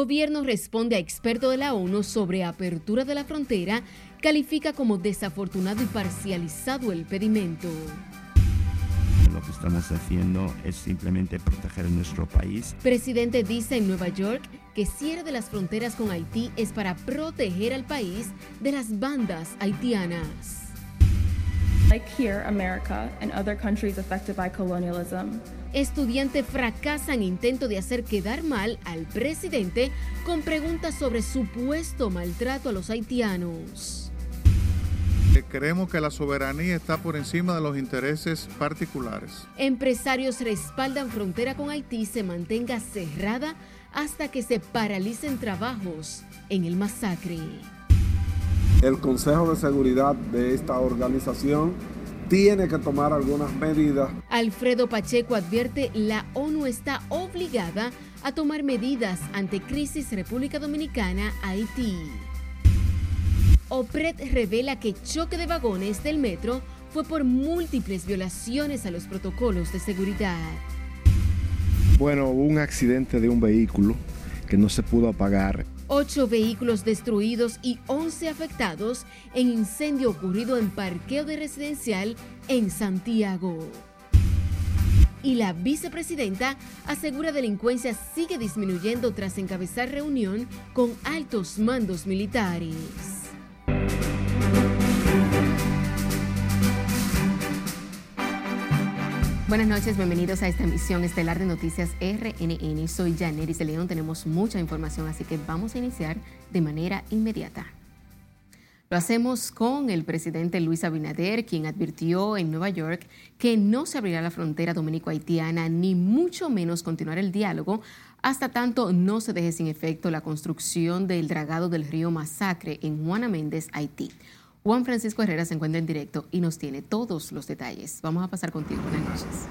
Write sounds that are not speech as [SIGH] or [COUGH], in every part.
Gobierno responde a experto de la ONU sobre apertura de la frontera, califica como desafortunado y parcializado el pedimento. Lo que estamos haciendo es simplemente proteger nuestro país. Presidente dice en Nueva York que cierre de las fronteras con Haití es para proteger al país de las bandas haitianas. Like here, America and other countries affected by colonialism. Estudiante fracasa en intento de hacer quedar mal al presidente con preguntas sobre supuesto maltrato a los haitianos. Creemos que la soberanía está por encima de los intereses particulares. Empresarios respaldan frontera con Haití se mantenga cerrada hasta que se paralicen trabajos en el masacre. El Consejo de Seguridad de esta organización tiene que tomar algunas medidas. Alfredo Pacheco advierte la ONU está obligada a tomar medidas ante crisis República Dominicana Haití. OPRED revela que choque de vagones del metro fue por múltiples violaciones a los protocolos de seguridad. Bueno, hubo un accidente de un vehículo que no se pudo apagar. Ocho vehículos destruidos y 11 afectados en incendio ocurrido en parqueo de residencial en Santiago. Y la vicepresidenta asegura delincuencia sigue disminuyendo tras encabezar reunión con altos mandos militares. Buenas noches, bienvenidos a esta emisión estelar de Noticias RNN. Soy Janeris de León, tenemos mucha información, así que vamos a iniciar de manera inmediata. Lo hacemos con el presidente Luis Abinader, quien advirtió en Nueva York que no se abrirá la frontera dominico-haitiana, ni mucho menos continuar el diálogo hasta tanto no se deje sin efecto la construcción del dragado del río Masacre en Juana Méndez, Haití. Juan Francisco Herrera se encuentra en directo y nos tiene todos los detalles. Vamos a pasar contigo. Buenas noches.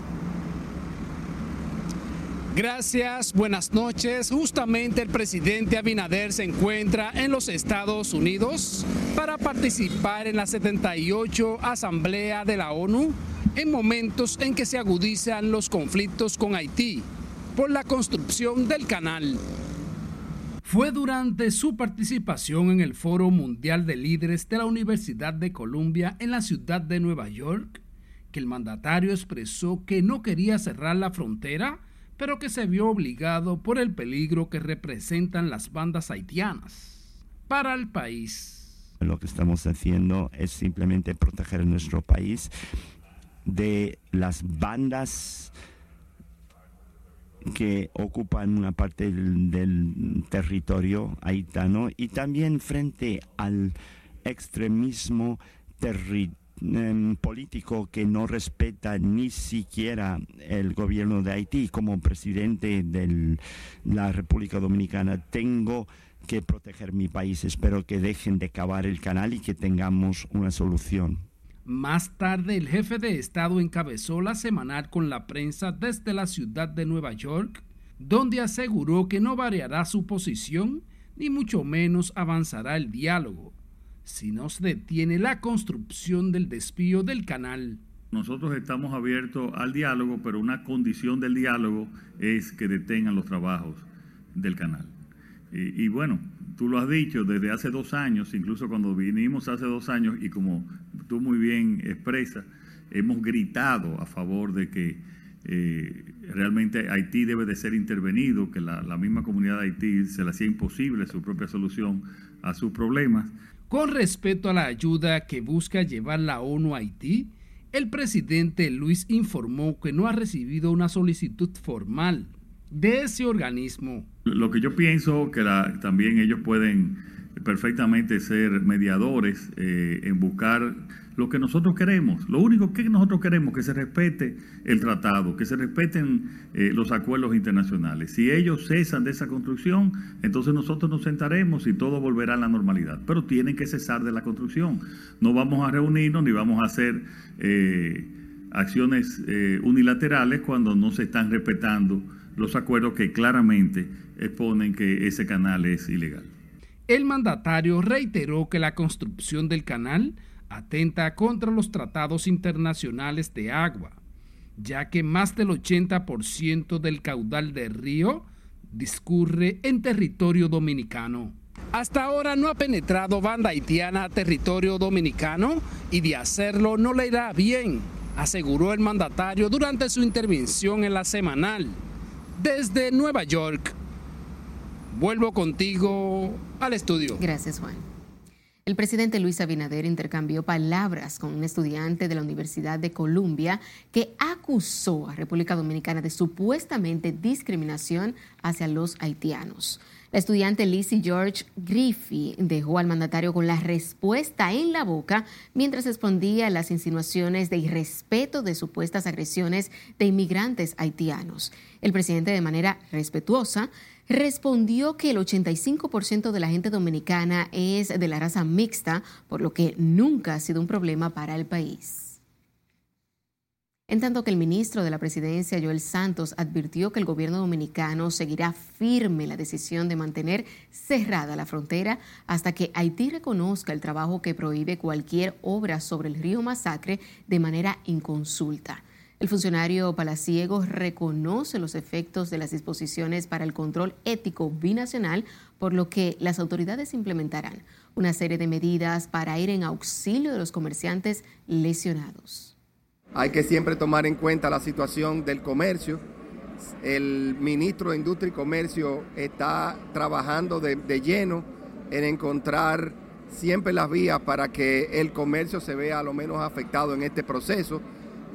Gracias, buenas noches. Justamente el presidente Abinader se encuentra en los Estados Unidos para participar en la 78 Asamblea de la ONU en momentos en que se agudizan los conflictos con Haití por la construcción del canal. Fue durante su participación en el Foro Mundial de Líderes de la Universidad de Columbia en la ciudad de Nueva York que el mandatario expresó que no quería cerrar la frontera, pero que se vio obligado por el peligro que representan las bandas haitianas para el país. Lo que estamos haciendo es simplemente proteger nuestro país de las bandas que ocupan una parte del, territorio haitano y también frente al extremismo em, político que no respeta ni siquiera el gobierno de Haití. Como presidente de la República Dominicana tengo que proteger mi país. Espero que dejen de cavar el canal y que tengamos una solución. Más tarde, el jefe de Estado encabezó la semanal con la prensa desde la ciudad de Nueva York, donde aseguró que no variará su posición, ni mucho menos avanzará el diálogo, si no se detiene la construcción del desvío del canal. Nosotros estamos abiertos al diálogo, pero una condición del diálogo es que detengan los trabajos del canal. Y bueno, tú lo has dicho desde hace dos años, incluso cuando vinimos hace dos años, y como tú muy bien expresas, hemos gritado a favor de que eh, realmente Haití debe de ser intervenido, que la, la misma comunidad de Haití se le hacía imposible su propia solución a sus problemas. Con respecto a la ayuda que busca llevar la ONU a Haití, el presidente Luis informó que no ha recibido una solicitud formal de ese organismo. Lo que yo pienso que también ellos pueden perfectamente ser mediadores eh, en buscar lo que nosotros queremos. Lo único que nosotros queremos que se respete el tratado, que se respeten eh, los acuerdos internacionales. Si ellos cesan de esa construcción, entonces nosotros nos sentaremos y todo volverá a la normalidad. Pero tienen que cesar de la construcción. No vamos a reunirnos ni vamos a hacer eh, acciones unilaterales cuando no se están respetando los acuerdos que claramente exponen que ese canal es ilegal. El mandatario reiteró que la construcción del canal atenta contra los tratados internacionales de agua, ya que más del 80% del caudal del río discurre en territorio dominicano. Hasta ahora no ha penetrado banda haitiana a territorio dominicano y de hacerlo no le irá bien, aseguró el mandatario durante su intervención en la semanal. Desde Nueva York, vuelvo contigo al estudio. Gracias, Juan. El presidente Luis Abinader intercambió palabras con un estudiante de la Universidad de Columbia que acusó a República Dominicana de supuestamente discriminación hacia los haitianos. La estudiante Lizzie George Griffey dejó al mandatario con la respuesta en la boca mientras respondía a las insinuaciones de irrespeto de supuestas agresiones de inmigrantes haitianos. El presidente, de manera respetuosa, respondió que el 85% de la gente dominicana es de la raza mixta, por lo que nunca ha sido un problema para el país. En tanto que el ministro de la Presidencia, Joel Santos, advirtió que el gobierno dominicano seguirá firme la decisión de mantener cerrada la frontera hasta que Haití reconozca el trabajo que prohíbe cualquier obra sobre el río Masacre de manera inconsulta. El funcionario palaciego reconoce los efectos de las disposiciones para el control ético binacional, por lo que las autoridades implementarán una serie de medidas para ir en auxilio de los comerciantes lesionados. Hay que siempre tomar en cuenta la situación del comercio. El ministro de Industria y Comercio está trabajando de, de lleno en encontrar siempre las vías para que el comercio se vea a lo menos afectado en este proceso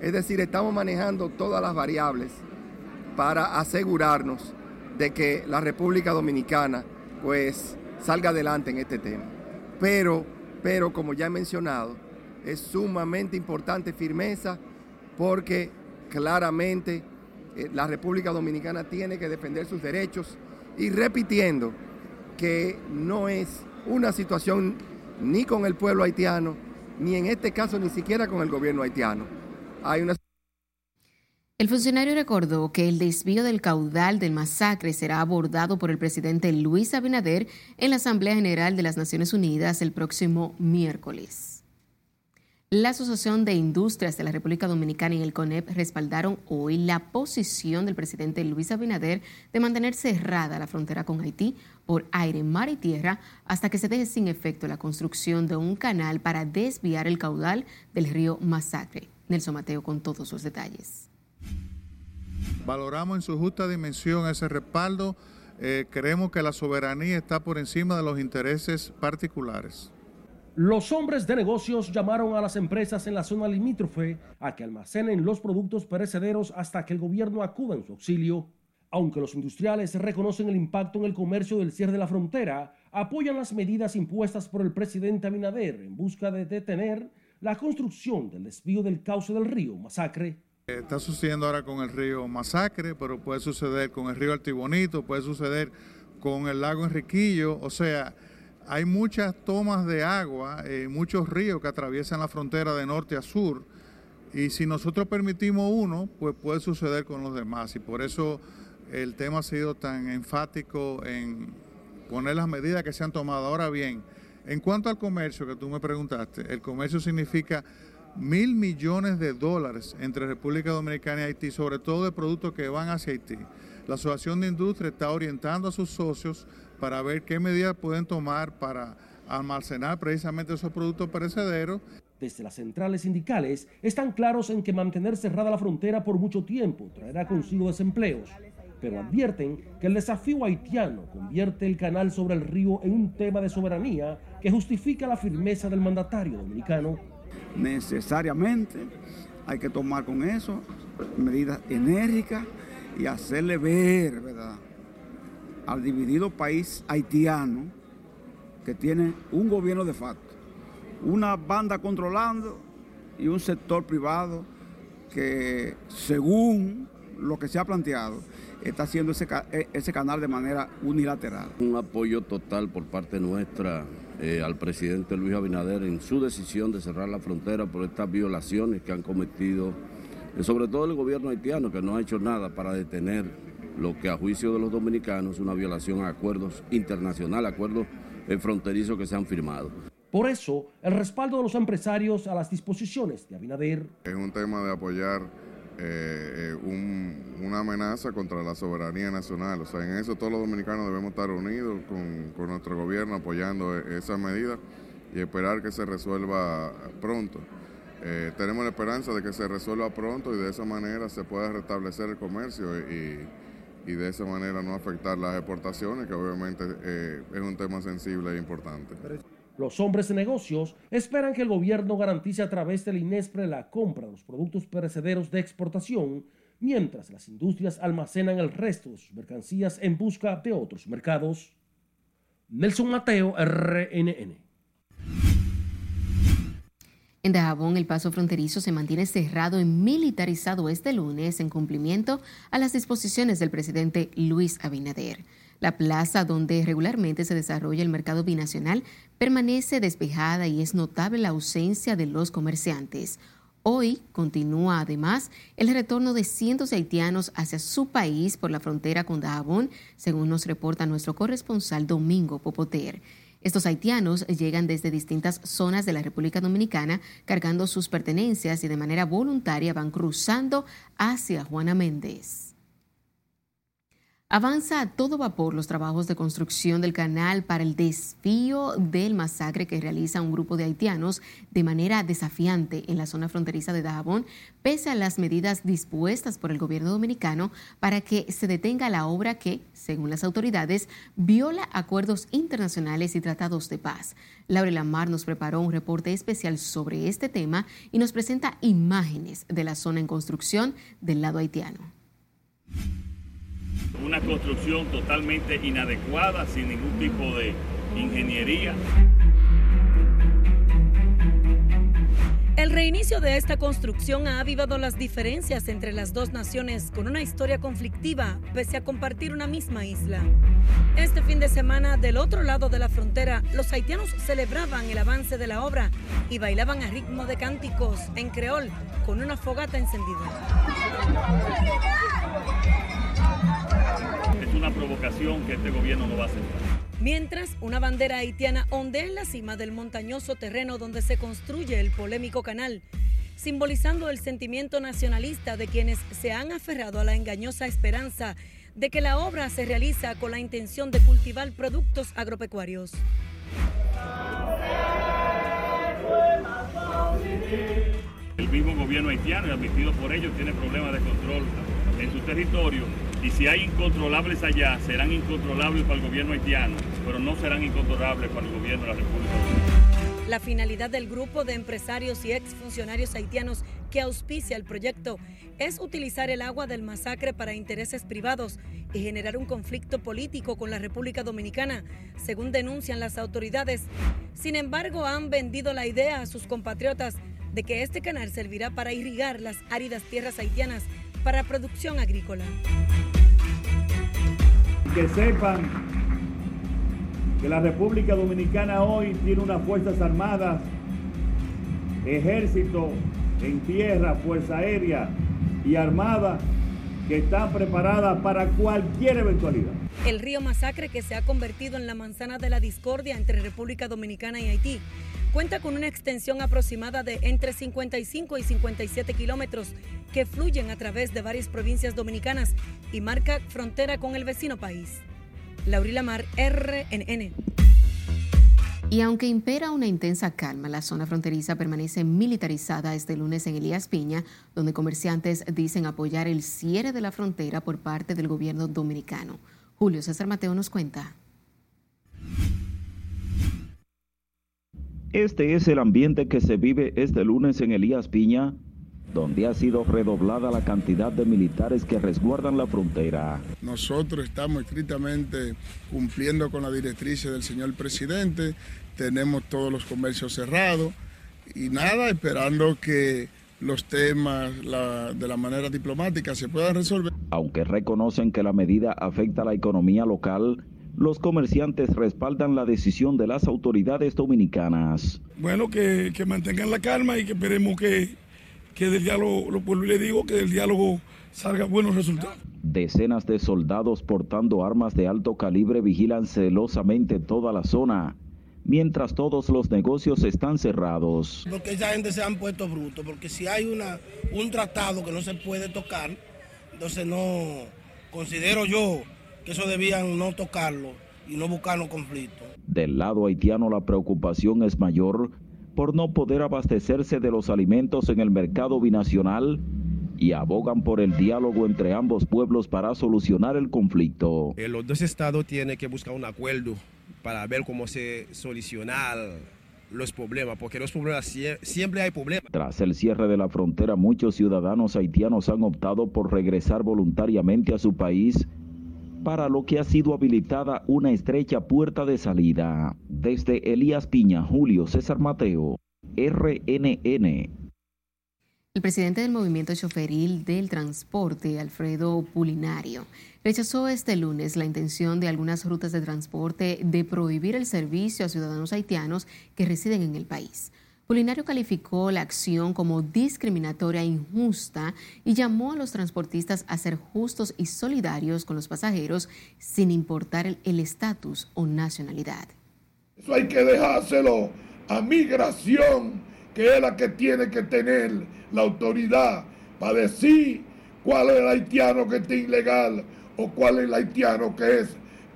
es decir, estamos manejando todas las variables para asegurarnos de que la República Dominicana pues salga adelante en este tema. Pero, pero como ya he mencionado, es sumamente importante firmeza porque claramente eh, la República Dominicana tiene que defender sus derechos y repitiendo que no es una situación ni con el pueblo haitiano, ni en este caso ni siquiera con el gobierno haitiano el funcionario recordó que el desvío del caudal del masacre será abordado por el presidente Luis Abinader en la Asamblea General de las Naciones Unidas el próximo miércoles. La Asociación de Industrias de la República Dominicana y el CONEP respaldaron hoy la posición del presidente Luis Abinader de mantener cerrada la frontera con Haití por aire, mar y tierra hasta que se deje sin efecto la construcción de un canal para desviar el caudal del río Masacre. Nelson Mateo con todos los detalles. Valoramos en su justa dimensión ese respaldo. Eh, creemos que la soberanía está por encima de los intereses particulares. Los hombres de negocios llamaron a las empresas en la zona limítrofe a que almacenen los productos perecederos hasta que el gobierno acuda en su auxilio. Aunque los industriales reconocen el impacto en el comercio del cierre de la frontera, apoyan las medidas impuestas por el presidente Abinader en busca de detener la construcción del desvío del cauce del río Masacre. Está sucediendo ahora con el río Masacre, pero puede suceder con el río Altibonito, puede suceder con el lago Enriquillo, o sea, hay muchas tomas de agua, eh, muchos ríos que atraviesan la frontera de norte a sur, y si nosotros permitimos uno, pues puede suceder con los demás, y por eso el tema ha sido tan enfático en poner las medidas que se han tomado. Ahora bien, en cuanto al comercio que tú me preguntaste, el comercio significa mil millones de dólares entre República Dominicana y Haití, sobre todo de productos que van hacia Haití. La Asociación de Industria está orientando a sus socios para ver qué medidas pueden tomar para almacenar precisamente esos productos perecederos. Desde las centrales sindicales están claros en que mantener cerrada la frontera por mucho tiempo traerá consigo desempleos, pero advierten que el desafío haitiano convierte el canal sobre el río en un tema de soberanía que justifica la firmeza del mandatario dominicano. Necesariamente hay que tomar con eso medidas enérgicas y hacerle ver, al dividido país haitiano que tiene un gobierno de facto, una banda controlando y un sector privado que según lo que se ha planteado está haciendo ese, e, ese canal de manera unilateral. Un apoyo total por parte nuestra eh, al presidente Luis Abinader en su decisión de cerrar la frontera por estas violaciones que han cometido, eh, sobre todo el gobierno haitiano, que no ha hecho nada para detener lo que a juicio de los dominicanos es una violación a acuerdos internacionales, acuerdos fronterizos que se han firmado. Por eso, el respaldo de los empresarios a las disposiciones de Abinader. Es un tema de apoyar eh, una amenaza contra la soberanía nacional. O sea, en eso todos los dominicanos debemos estar unidos con, con nuestro gobierno apoyando e, esa medida y esperar que se resuelva pronto. Eh, tenemos la esperanza de que se resuelva pronto y de esa manera se pueda restablecer el comercio y, y de esa manera no afectar las exportaciones, que obviamente eh, es un tema sensible e importante. Los hombres de negocios esperan que el gobierno garantice a través del INESPRE la compra de los productos perecederos de exportación, mientras las industrias almacenan el resto de sus mercancías en busca de otros mercados. Nelson Mateo, RNN. En Dajabón, el paso fronterizo se mantiene cerrado y militarizado este lunes en cumplimiento a las disposiciones del presidente Luis Abinader. La plaza donde regularmente se desarrolla el mercado binacional permanece despejada y es notable la ausencia de los comerciantes. Hoy continúa además el retorno de cientos de haitianos hacia su país por la frontera con Dajabón, según nos reporta nuestro corresponsal Domingo Popoter. Estos haitianos llegan desde distintas zonas de la República Dominicana cargando sus pertenencias y de manera voluntaria van cruzando hacia Juana Méndez. Avanza a todo vapor los trabajos de construcción del canal para el desvío del masacre que realiza un grupo de haitianos de manera desafiante en la zona fronteriza de Dajabón, pese a las medidas dispuestas por el gobierno dominicano para que se detenga la obra que, según las autoridades, viola acuerdos internacionales y tratados de paz. Laura Lamar nos preparó un reporte especial sobre este tema y nos presenta imágenes de la zona en construcción del lado haitiano una construcción totalmente inadecuada, sin ningún tipo de ingeniería. El reinicio de esta construcción ha avivado las diferencias entre las dos naciones con una historia conflictiva, pese a compartir una misma isla. Este fin de semana, del otro lado de la frontera, los haitianos celebraban el avance de la obra y bailaban a ritmo de cánticos en creol con una fogata encendida una provocación que este gobierno no va a aceptar. Mientras, una bandera haitiana ondea en la cima del montañoso terreno donde se construye el polémico canal, simbolizando el sentimiento nacionalista de quienes se han aferrado a la engañosa esperanza de que la obra se realiza con la intención de cultivar productos agropecuarios. El mismo gobierno haitiano, admitido por ellos, tiene problemas de control en su territorio y si hay incontrolables allá, serán incontrolables para el gobierno haitiano, pero no serán incontrolables para el gobierno de la República Dominicana. La finalidad del grupo de empresarios y exfuncionarios haitianos que auspicia el proyecto es utilizar el agua del masacre para intereses privados y generar un conflicto político con la República Dominicana, según denuncian las autoridades. Sin embargo, han vendido la idea a sus compatriotas de que este canal servirá para irrigar las áridas tierras haitianas para producción agrícola. Que sepan que la República Dominicana hoy tiene unas Fuerzas Armadas, ejército en tierra, Fuerza Aérea y Armada que están preparadas para cualquier eventualidad. El río Masacre, que se ha convertido en la manzana de la discordia entre República Dominicana y Haití, cuenta con una extensión aproximada de entre 55 y 57 kilómetros que fluyen a través de varias provincias dominicanas y marca frontera con el vecino país. Laurila Mar, RNN. Y aunque impera una intensa calma, la zona fronteriza permanece militarizada este lunes en Elías Piña, donde comerciantes dicen apoyar el cierre de la frontera por parte del gobierno dominicano. Julio César Mateo nos cuenta. Este es el ambiente que se vive este lunes en Elías Piña, donde ha sido redoblada la cantidad de militares que resguardan la frontera. Nosotros estamos estrictamente cumpliendo con la directriz del señor presidente, tenemos todos los comercios cerrados y nada, esperando que los temas de la manera diplomática se puedan resolver. Aunque reconocen que la medida afecta a la economía local, los comerciantes respaldan la decisión de las autoridades dominicanas. Bueno, que, mantengan la calma y que esperemos que, que del diálogo, lo le digo, que del diálogo salga buenos resultados. Decenas de soldados portando armas de alto calibre vigilan celosamente toda la zona, mientras todos los negocios están cerrados. Porque esa gente se han puesto bruto, porque si hay una, un tratado que no se puede tocar, entonces no considero yo que eso debían no tocarlo y no buscar los conflictos. Del lado haitiano la preocupación es mayor por no poder abastecerse de los alimentos en el mercado binacional y abogan por el diálogo entre ambos pueblos para solucionar el conflicto. Eh, los dos estados tienen que buscar un acuerdo para ver cómo se solucionar los problemas, porque los problemas siempre hay problemas. Tras el cierre de la frontera, muchos ciudadanos haitianos han optado por regresar voluntariamente a su país, para lo que ha sido habilitada una estrecha puerta de salida. Desde Elías Piña, Julio César Mateo, RNN. El presidente del Movimiento Choferil del Transporte, Alfredo Pulinario, rechazó este lunes la intención de algunas rutas de transporte de prohibir el servicio a ciudadanos haitianos que residen en el país. Pulinario calificó la acción como discriminatoria e injusta y llamó a los transportistas a ser justos y solidarios con los pasajeros sin importar el estatus o nacionalidad. Eso hay que dejárselo a migración que es la que tiene que tener la autoridad para decir cuál es el haitiano que está ilegal o cuál es el haitiano que es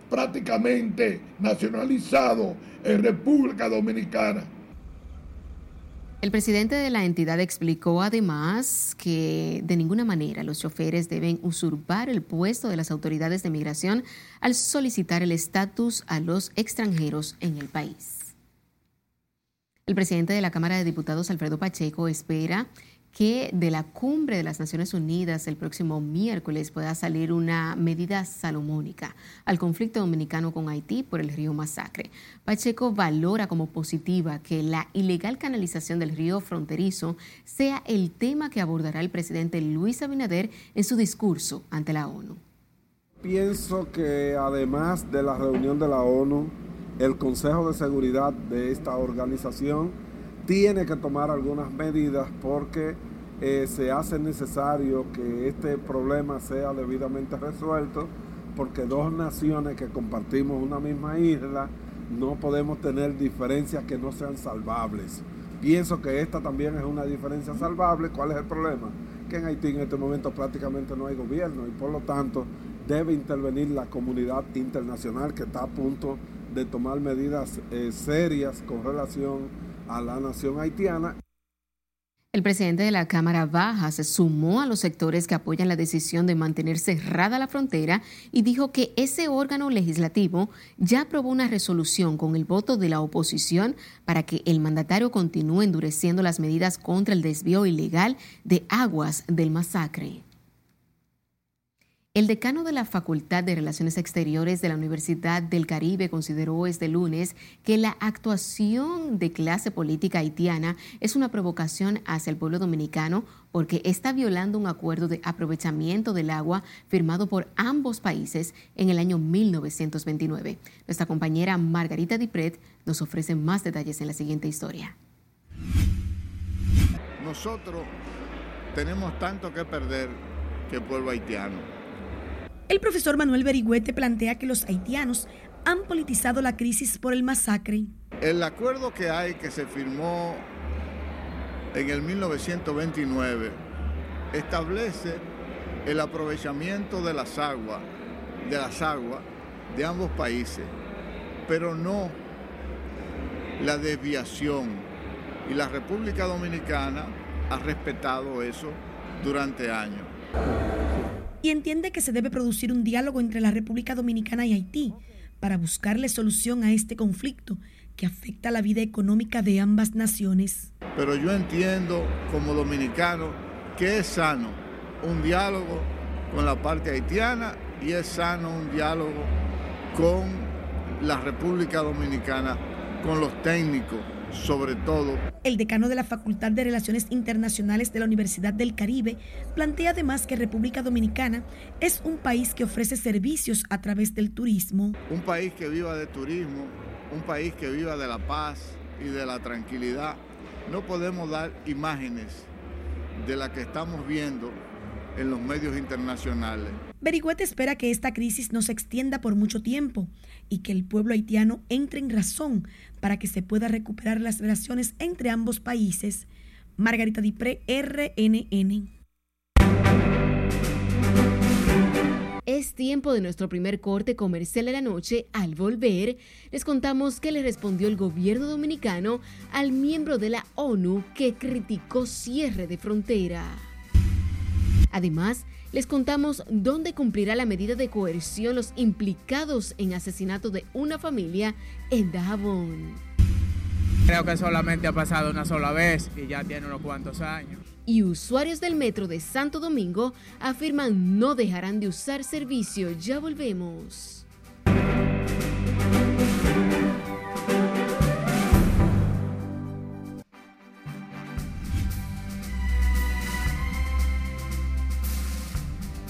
prácticamente nacionalizado en República Dominicana. El presidente de la entidad explicó además que de ninguna manera los choferes deben usurpar el puesto de las autoridades de migración al solicitar el estatus a los extranjeros en el país. El presidente de la Cámara de Diputados, Alfredo Pacheco, espera que de la cumbre de las Naciones Unidas el próximo miércoles pueda salir una medida salomónica al conflicto dominicano con Haití por el río Masacre. Pacheco valora como positiva que la ilegal canalización del río fronterizo sea el tema que abordará el presidente Luis Abinader en su discurso ante la ONU. Pienso que además de la reunión de la ONU, el Consejo de Seguridad de esta organización tiene que tomar algunas medidas porque eh, se hace necesario que este problema sea debidamente resuelto porque dos naciones que compartimos una misma isla no podemos tener diferencias que no sean salvables. Pienso que esta también es una diferencia salvable. ¿Cuál es el problema? Que en Haití en este momento prácticamente no hay gobierno y por lo tanto debe intervenir la comunidad internacional que está a punto de tomar medidas eh, serias con relación a la nación haitiana. El presidente de la Cámara Baja se sumó a los sectores que apoyan la decisión de mantener cerrada la frontera y dijo que ese órgano legislativo ya aprobó una resolución con el voto de la oposición para que el mandatario continúe endureciendo las medidas contra el desvío ilegal de aguas del masacre. El decano de la Facultad de Relaciones Exteriores de la Universidad del Caribe consideró este lunes que la actuación de clase política haitiana es una provocación hacia el pueblo dominicano porque está violando un acuerdo de aprovechamiento del agua firmado por ambos países en el año 1929. Nuestra compañera Margarita Dipret nos ofrece más detalles en la siguiente historia. Nosotros tenemos tanto que perder que el pueblo haitiano el profesor Manuel Berigüete plantea que los haitianos han politizado la crisis por el masacre. El acuerdo que hay que se firmó en el 1929 establece el aprovechamiento de las aguas, de las aguas de ambos países, pero no la desviación. Y la República Dominicana ha respetado eso durante años y entiende que se debe producir un diálogo entre la República Dominicana y Haití para buscarle solución a este conflicto que afecta la vida económica de ambas naciones. Pero yo entiendo como dominicano que es sano un diálogo con la parte haitiana y es sano un diálogo con la República Dominicana, con los técnicos sobre todo. El decano de la Facultad de Relaciones Internacionales de la Universidad del Caribe plantea además que República Dominicana es un país que ofrece servicios a través del turismo. Un país que viva de turismo, un país que viva de la paz y de la tranquilidad. No podemos dar imágenes de la que estamos viendo en los medios internacionales. Berigüete espera que esta crisis no se extienda por mucho tiempo y que el pueblo haitiano entre en razón para que se pueda recuperar las relaciones entre ambos países. Margarita Dipré, RNN. Es tiempo de nuestro primer corte comercial de la noche. Al volver, les contamos qué le respondió el gobierno dominicano al miembro de la ONU que criticó cierre de frontera. Además, les contamos dónde cumplirá la medida de coerción los implicados en asesinato de una familia en Dajabón. Creo que solamente ha pasado una sola vez y ya tiene unos cuantos años y usuarios del metro de Santo Domingo afirman no dejarán de usar servicio. Ya volvemos.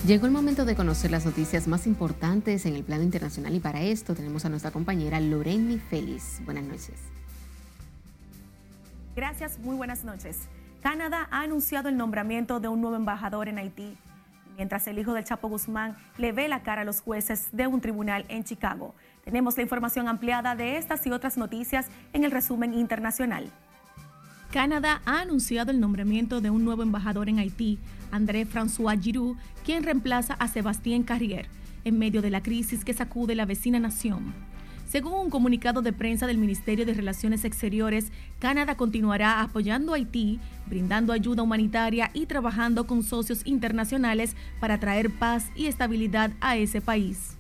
Llegó el momento de conocer las noticias más importantes en el plano internacional y para esto tenemos a nuestra compañera Loreni Félix. Buenas noches. Gracias, muy buenas noches. Canadá ha anunciado el nombramiento de un nuevo embajador en Haití, mientras el hijo del Chapo Guzmán le ve la cara a los jueces de un tribunal en Chicago. Tenemos la información ampliada de estas y otras noticias en el resumen internacional. Canadá ha anunciado el nombramiento de un nuevo embajador en Haití, André François Giroux, quien reemplaza a Sébastien Carrier, en medio de la crisis que sacude la vecina nación. Según un comunicado de prensa del Ministerio de Relaciones Exteriores, Canadá continuará apoyando a Haití, brindando ayuda humanitaria y trabajando con socios internacionales para traer paz y estabilidad a ese país.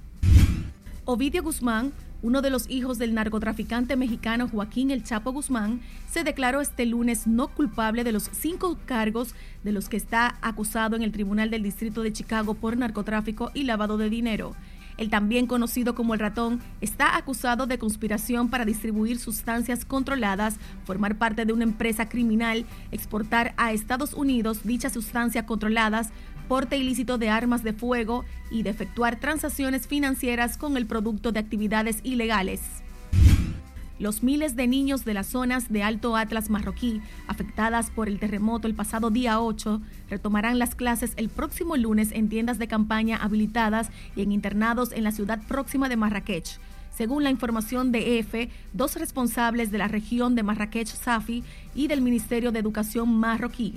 Ovidio Guzmán, uno de los hijos del narcotraficante mexicano Joaquín El Chapo Guzmán, se declaró este lunes no culpable de los cinco cargos de los que está acusado en el Tribunal del Distrito de Chicago por narcotráfico y lavado de dinero. El también conocido como el ratón está acusado de conspiración para distribuir sustancias controladas, formar parte de una empresa criminal, exportar a Estados Unidos dichas sustancias controladas, porte ilícito de armas de fuego y de efectuar transacciones financieras con el producto de actividades ilegales. Los miles de niños de las zonas de Alto Atlas marroquí afectadas por el terremoto el pasado día 8 retomarán las clases el próximo lunes en tiendas de campaña habilitadas y en internados en la ciudad próxima de Marrakech. Según la información de EFE, dos responsables de la región de Marrakech Safi y del Ministerio de Educación marroquí.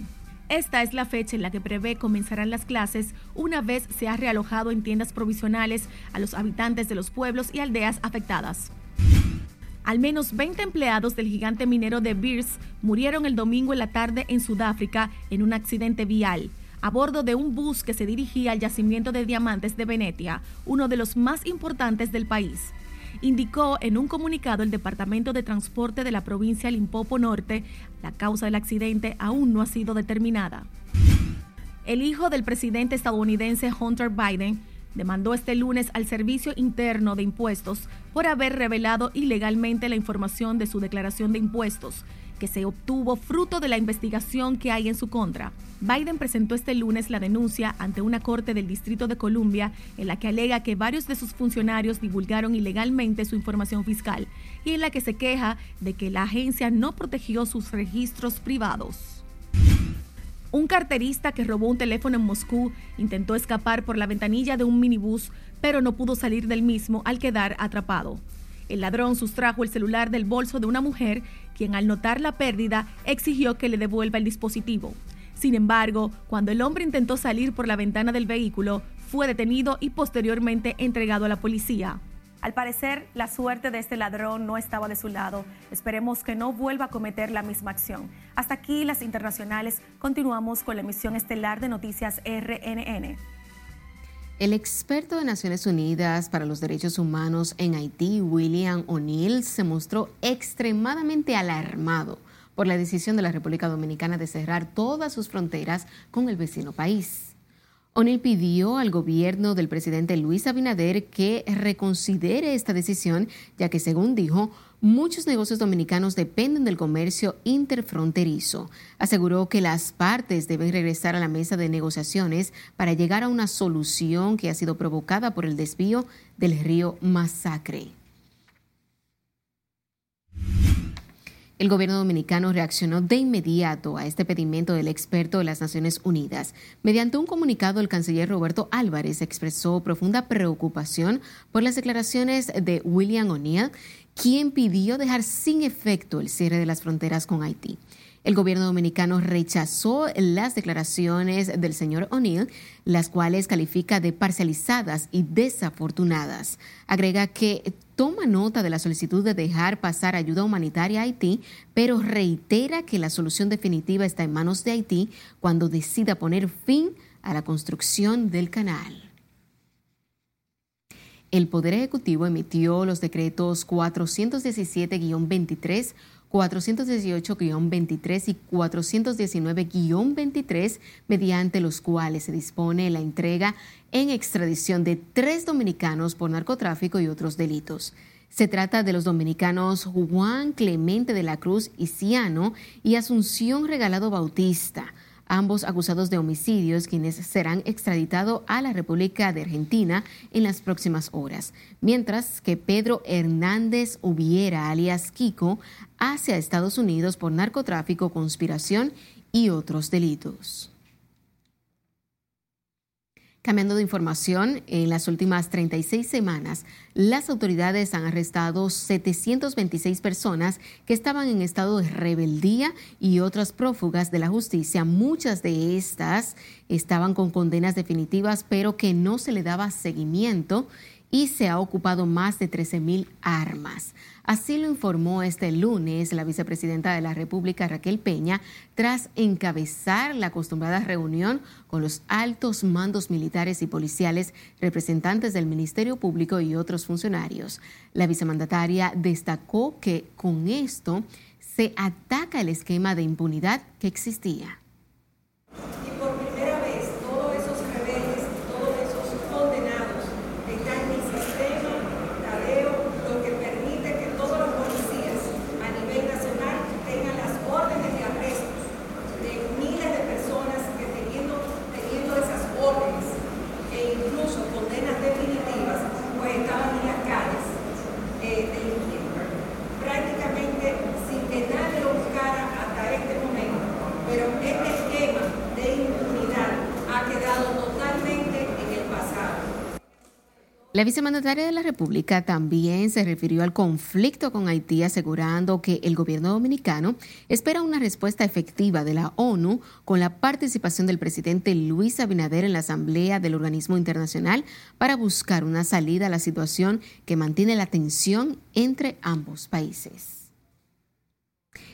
Esta es la fecha en la que prevé comenzarán las clases una vez se ha realojado en tiendas provisionales a los habitantes de los pueblos y aldeas afectadas. Al menos 20 empleados del gigante minero de Beers murieron el domingo en la tarde en Sudáfrica en un accidente vial a bordo de un bus que se dirigía al yacimiento de diamantes de Venetia, uno de los más importantes del país. Indicó en un comunicado el Departamento de Transporte de la provincia Limpopo Norte, la causa del accidente aún no ha sido determinada. El hijo del presidente estadounidense Hunter Biden demandó este lunes al Servicio Interno de Impuestos por haber revelado ilegalmente la información de su declaración de impuestos, que se obtuvo fruto de la investigación que hay en su contra. Biden presentó este lunes la denuncia ante una corte del Distrito de Columbia en la que alega que varios de sus funcionarios divulgaron ilegalmente su información fiscal y en la que se queja de que la agencia no protegió sus registros privados. Un carterista que robó un teléfono en Moscú intentó escapar por la ventanilla de un minibús, pero no pudo salir del mismo al quedar atrapado. El ladrón sustrajo el celular del bolso de una mujer, quien al notar la pérdida exigió que le devuelva el dispositivo. Sin embargo, cuando el hombre intentó salir por la ventana del vehículo, fue detenido y posteriormente entregado a la policía. Al parecer, la suerte de este ladrón no estaba de su lado. Esperemos que no vuelva a cometer la misma acción. Hasta aquí las internacionales. Continuamos con la emisión estelar de Noticias RNN. El experto de Naciones Unidas para los Derechos Humanos en Haití, William O'Neill, se mostró extremadamente alarmado por la decisión de la República Dominicana de cerrar todas sus fronteras con el vecino país. O'Neill pidió al gobierno del presidente Luis Abinader que reconsidere esta decisión, ya que, según dijo, muchos negocios dominicanos dependen del comercio interfronterizo. Aseguró que las partes deben regresar a la mesa de negociaciones para llegar a una solución que ha sido provocada por el desvío del río Masacre. El gobierno dominicano reaccionó de inmediato a este pedimento del experto de las Naciones Unidas. Mediante un comunicado, el canciller Roberto Álvarez expresó profunda preocupación por las declaraciones de William O'Neill, quien pidió dejar sin efecto el cierre de las fronteras con Haití. El gobierno dominicano rechazó las declaraciones del señor O'Neill, las cuales califica de parcializadas y desafortunadas. Agrega que toma nota de la solicitud de dejar pasar ayuda humanitaria a Haití, pero reitera que la solución definitiva está en manos de Haití cuando decida poner fin a la construcción del canal. El Poder Ejecutivo emitió los decretos 417-23 418-23 y 419-23, mediante los cuales se dispone la entrega en extradición de tres dominicanos por narcotráfico y otros delitos. Se trata de los dominicanos Juan Clemente de la Cruz Ciano y Asunción Regalado Bautista ambos acusados de homicidios, quienes serán extraditados a la República de Argentina en las próximas horas, mientras que Pedro Hernández Hubiera, alias Kiko, hacia Estados Unidos por narcotráfico, conspiración y otros delitos. Cambiando de información, en las últimas 36 semanas, las autoridades han arrestado 726 personas que estaban en estado de rebeldía y otras prófugas de la justicia. Muchas de estas estaban con condenas definitivas, pero que no se le daba seguimiento y se ha ocupado más de 13 mil armas. Así lo informó este lunes la vicepresidenta de la República, Raquel Peña, tras encabezar la acostumbrada reunión con los altos mandos militares y policiales, representantes del Ministerio Público y otros funcionarios. La vicemandataria destacó que con esto se ataca el esquema de impunidad que existía. La vicemandataria de la República también se refirió al conflicto con Haití, asegurando que el gobierno dominicano espera una respuesta efectiva de la ONU con la participación del presidente Luis Abinader en la Asamblea del Organismo Internacional para buscar una salida a la situación que mantiene la tensión entre ambos países.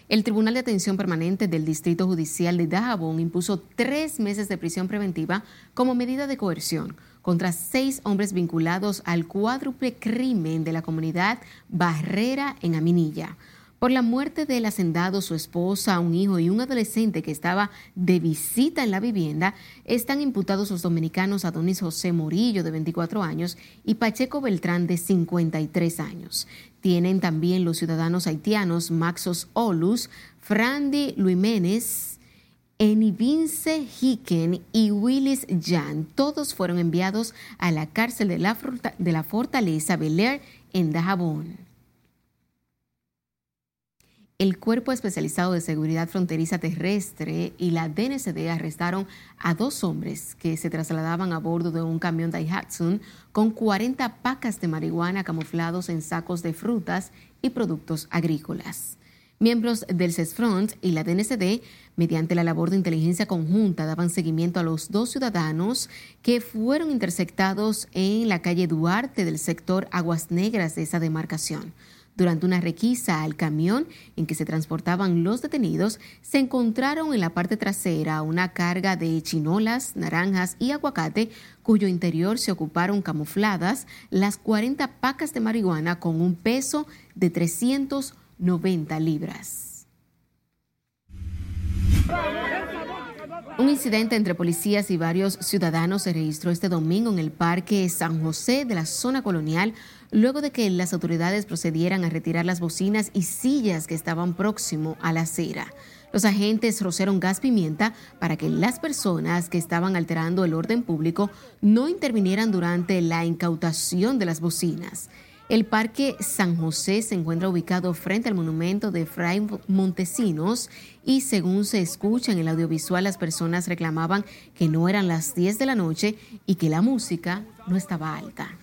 El Tribunal de Atención Permanente del Distrito Judicial de Dajabón impuso tres meses de prisión preventiva como medida de coerción contra seis hombres vinculados al cuádruple crimen de la comunidad Barrera en Aminilla. Por la muerte del hacendado, su esposa, un hijo y un adolescente que estaba de visita en la vivienda, están imputados los dominicanos Adonis José Morillo, de 24 años, y Pacheco Beltrán, de 53 años. Tienen también los ciudadanos haitianos Maxos Olus, Frandi Luiménez, Eni Vince Hicken y Willis Jan, todos fueron enviados a la cárcel de la, Fortaleza Bel en Dajabón. El Cuerpo Especializado de Seguridad Fronteriza Terrestre y la DNCD arrestaron a dos hombres que se trasladaban a bordo de un camión Daihatsu con 40 pacas de marihuana camuflados en sacos de frutas y productos agrícolas. Miembros del CESFRONT y la DNCD, mediante la labor de inteligencia conjunta, daban seguimiento a los dos ciudadanos que fueron interceptados en la calle Duarte del sector Aguas Negras de esa demarcación. Durante una requisa al camión en que se transportaban los detenidos, se encontraron en la parte trasera una carga de chinolas, naranjas y aguacate, cuyo interior se ocuparon camufladas las 40 pacas de marihuana con un peso de 300 90 libras. Un incidente entre policías y varios ciudadanos se registró este domingo en el Parque San José de la zona colonial, luego de que las autoridades procedieran a retirar las bocinas y sillas que estaban próximo a la acera. Los agentes rociaron gas pimienta para que las personas que estaban alterando el orden público no intervinieran durante la incautación de las bocinas. El Parque San José se encuentra ubicado frente al monumento de Fray Montesinos y según se escucha en el audiovisual las personas reclamaban que no eran las 10 de la noche y que la música no estaba alta.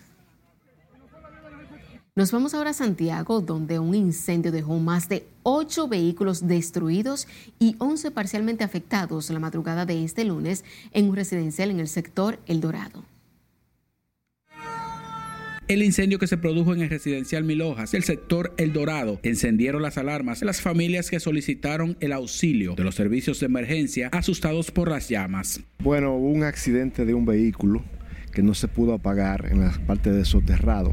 Nos vamos ahora a Santiago, donde un incendio dejó más de ocho vehículos destruidos y 11 parcialmente afectados la madrugada de este lunes en un residencial en el sector El Dorado. El incendio que se produjo en el residencial Milojas del sector El Dorado encendieron las alarmas las familias que solicitaron el auxilio de los servicios de emergencia asustados por las llamas. Bueno, hubo un accidente de un vehículo que no se pudo apagar en la parte de soterrado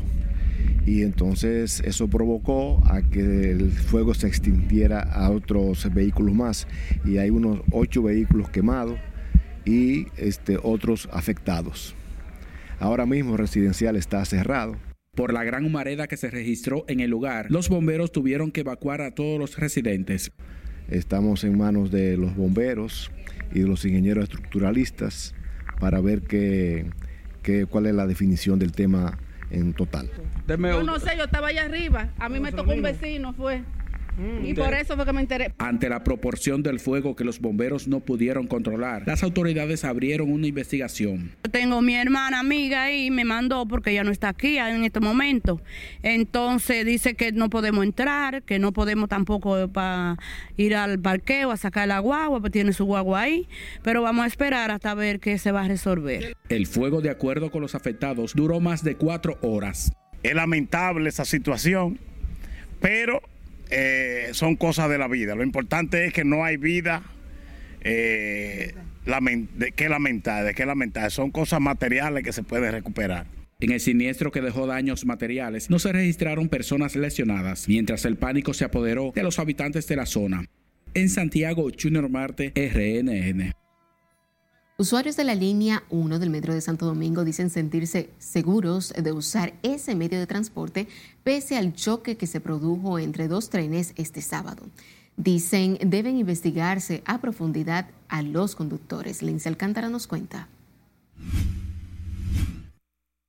y entonces eso provocó a que el fuego se extinguiera a otros vehículos más y hay unos ocho vehículos quemados y este, otros afectados. Ahora mismo residencial está cerrado. Por la gran humareda que se registró en el lugar, los bomberos tuvieron que evacuar a todos los residentes. Estamos en manos de los bomberos y de los ingenieros estructuralistas para ver qué, qué, cuál es la definición del tema en total. Yo no sé, yo estaba allá arriba. A mí me tocó un vecino, fue. Mm. Y por eso fue que me enteré. Ante la proporción del fuego que los bomberos no pudieron controlar, las autoridades abrieron una investigación. Tengo mi hermana amiga ahí, me mandó porque ella no está aquí en este momento. Entonces dice que no podemos entrar, que no podemos tampoco para ir al parqueo a sacar la guagua, pues tiene su guagua ahí. Pero vamos a esperar hasta ver qué se va a resolver. El fuego, de acuerdo con los afectados, duró más de cuatro horas. Es lamentable esa situación, pero eh, son cosas de la vida. Lo importante es que no hay vida eh, qué lamentar, de qué lamentar. Son cosas materiales que se pueden recuperar. En el siniestro que dejó daños materiales, no se registraron personas lesionadas, mientras el pánico se apoderó de los habitantes de la zona. En Santiago, Junior Marte, RNN. Usuarios de la línea 1 del Metro de Santo Domingo dicen sentirse seguros de usar ese medio de transporte pese al choque que se produjo entre dos trenes este sábado. Dicen deben investigarse a profundidad a los conductores. Lince Alcántara nos cuenta.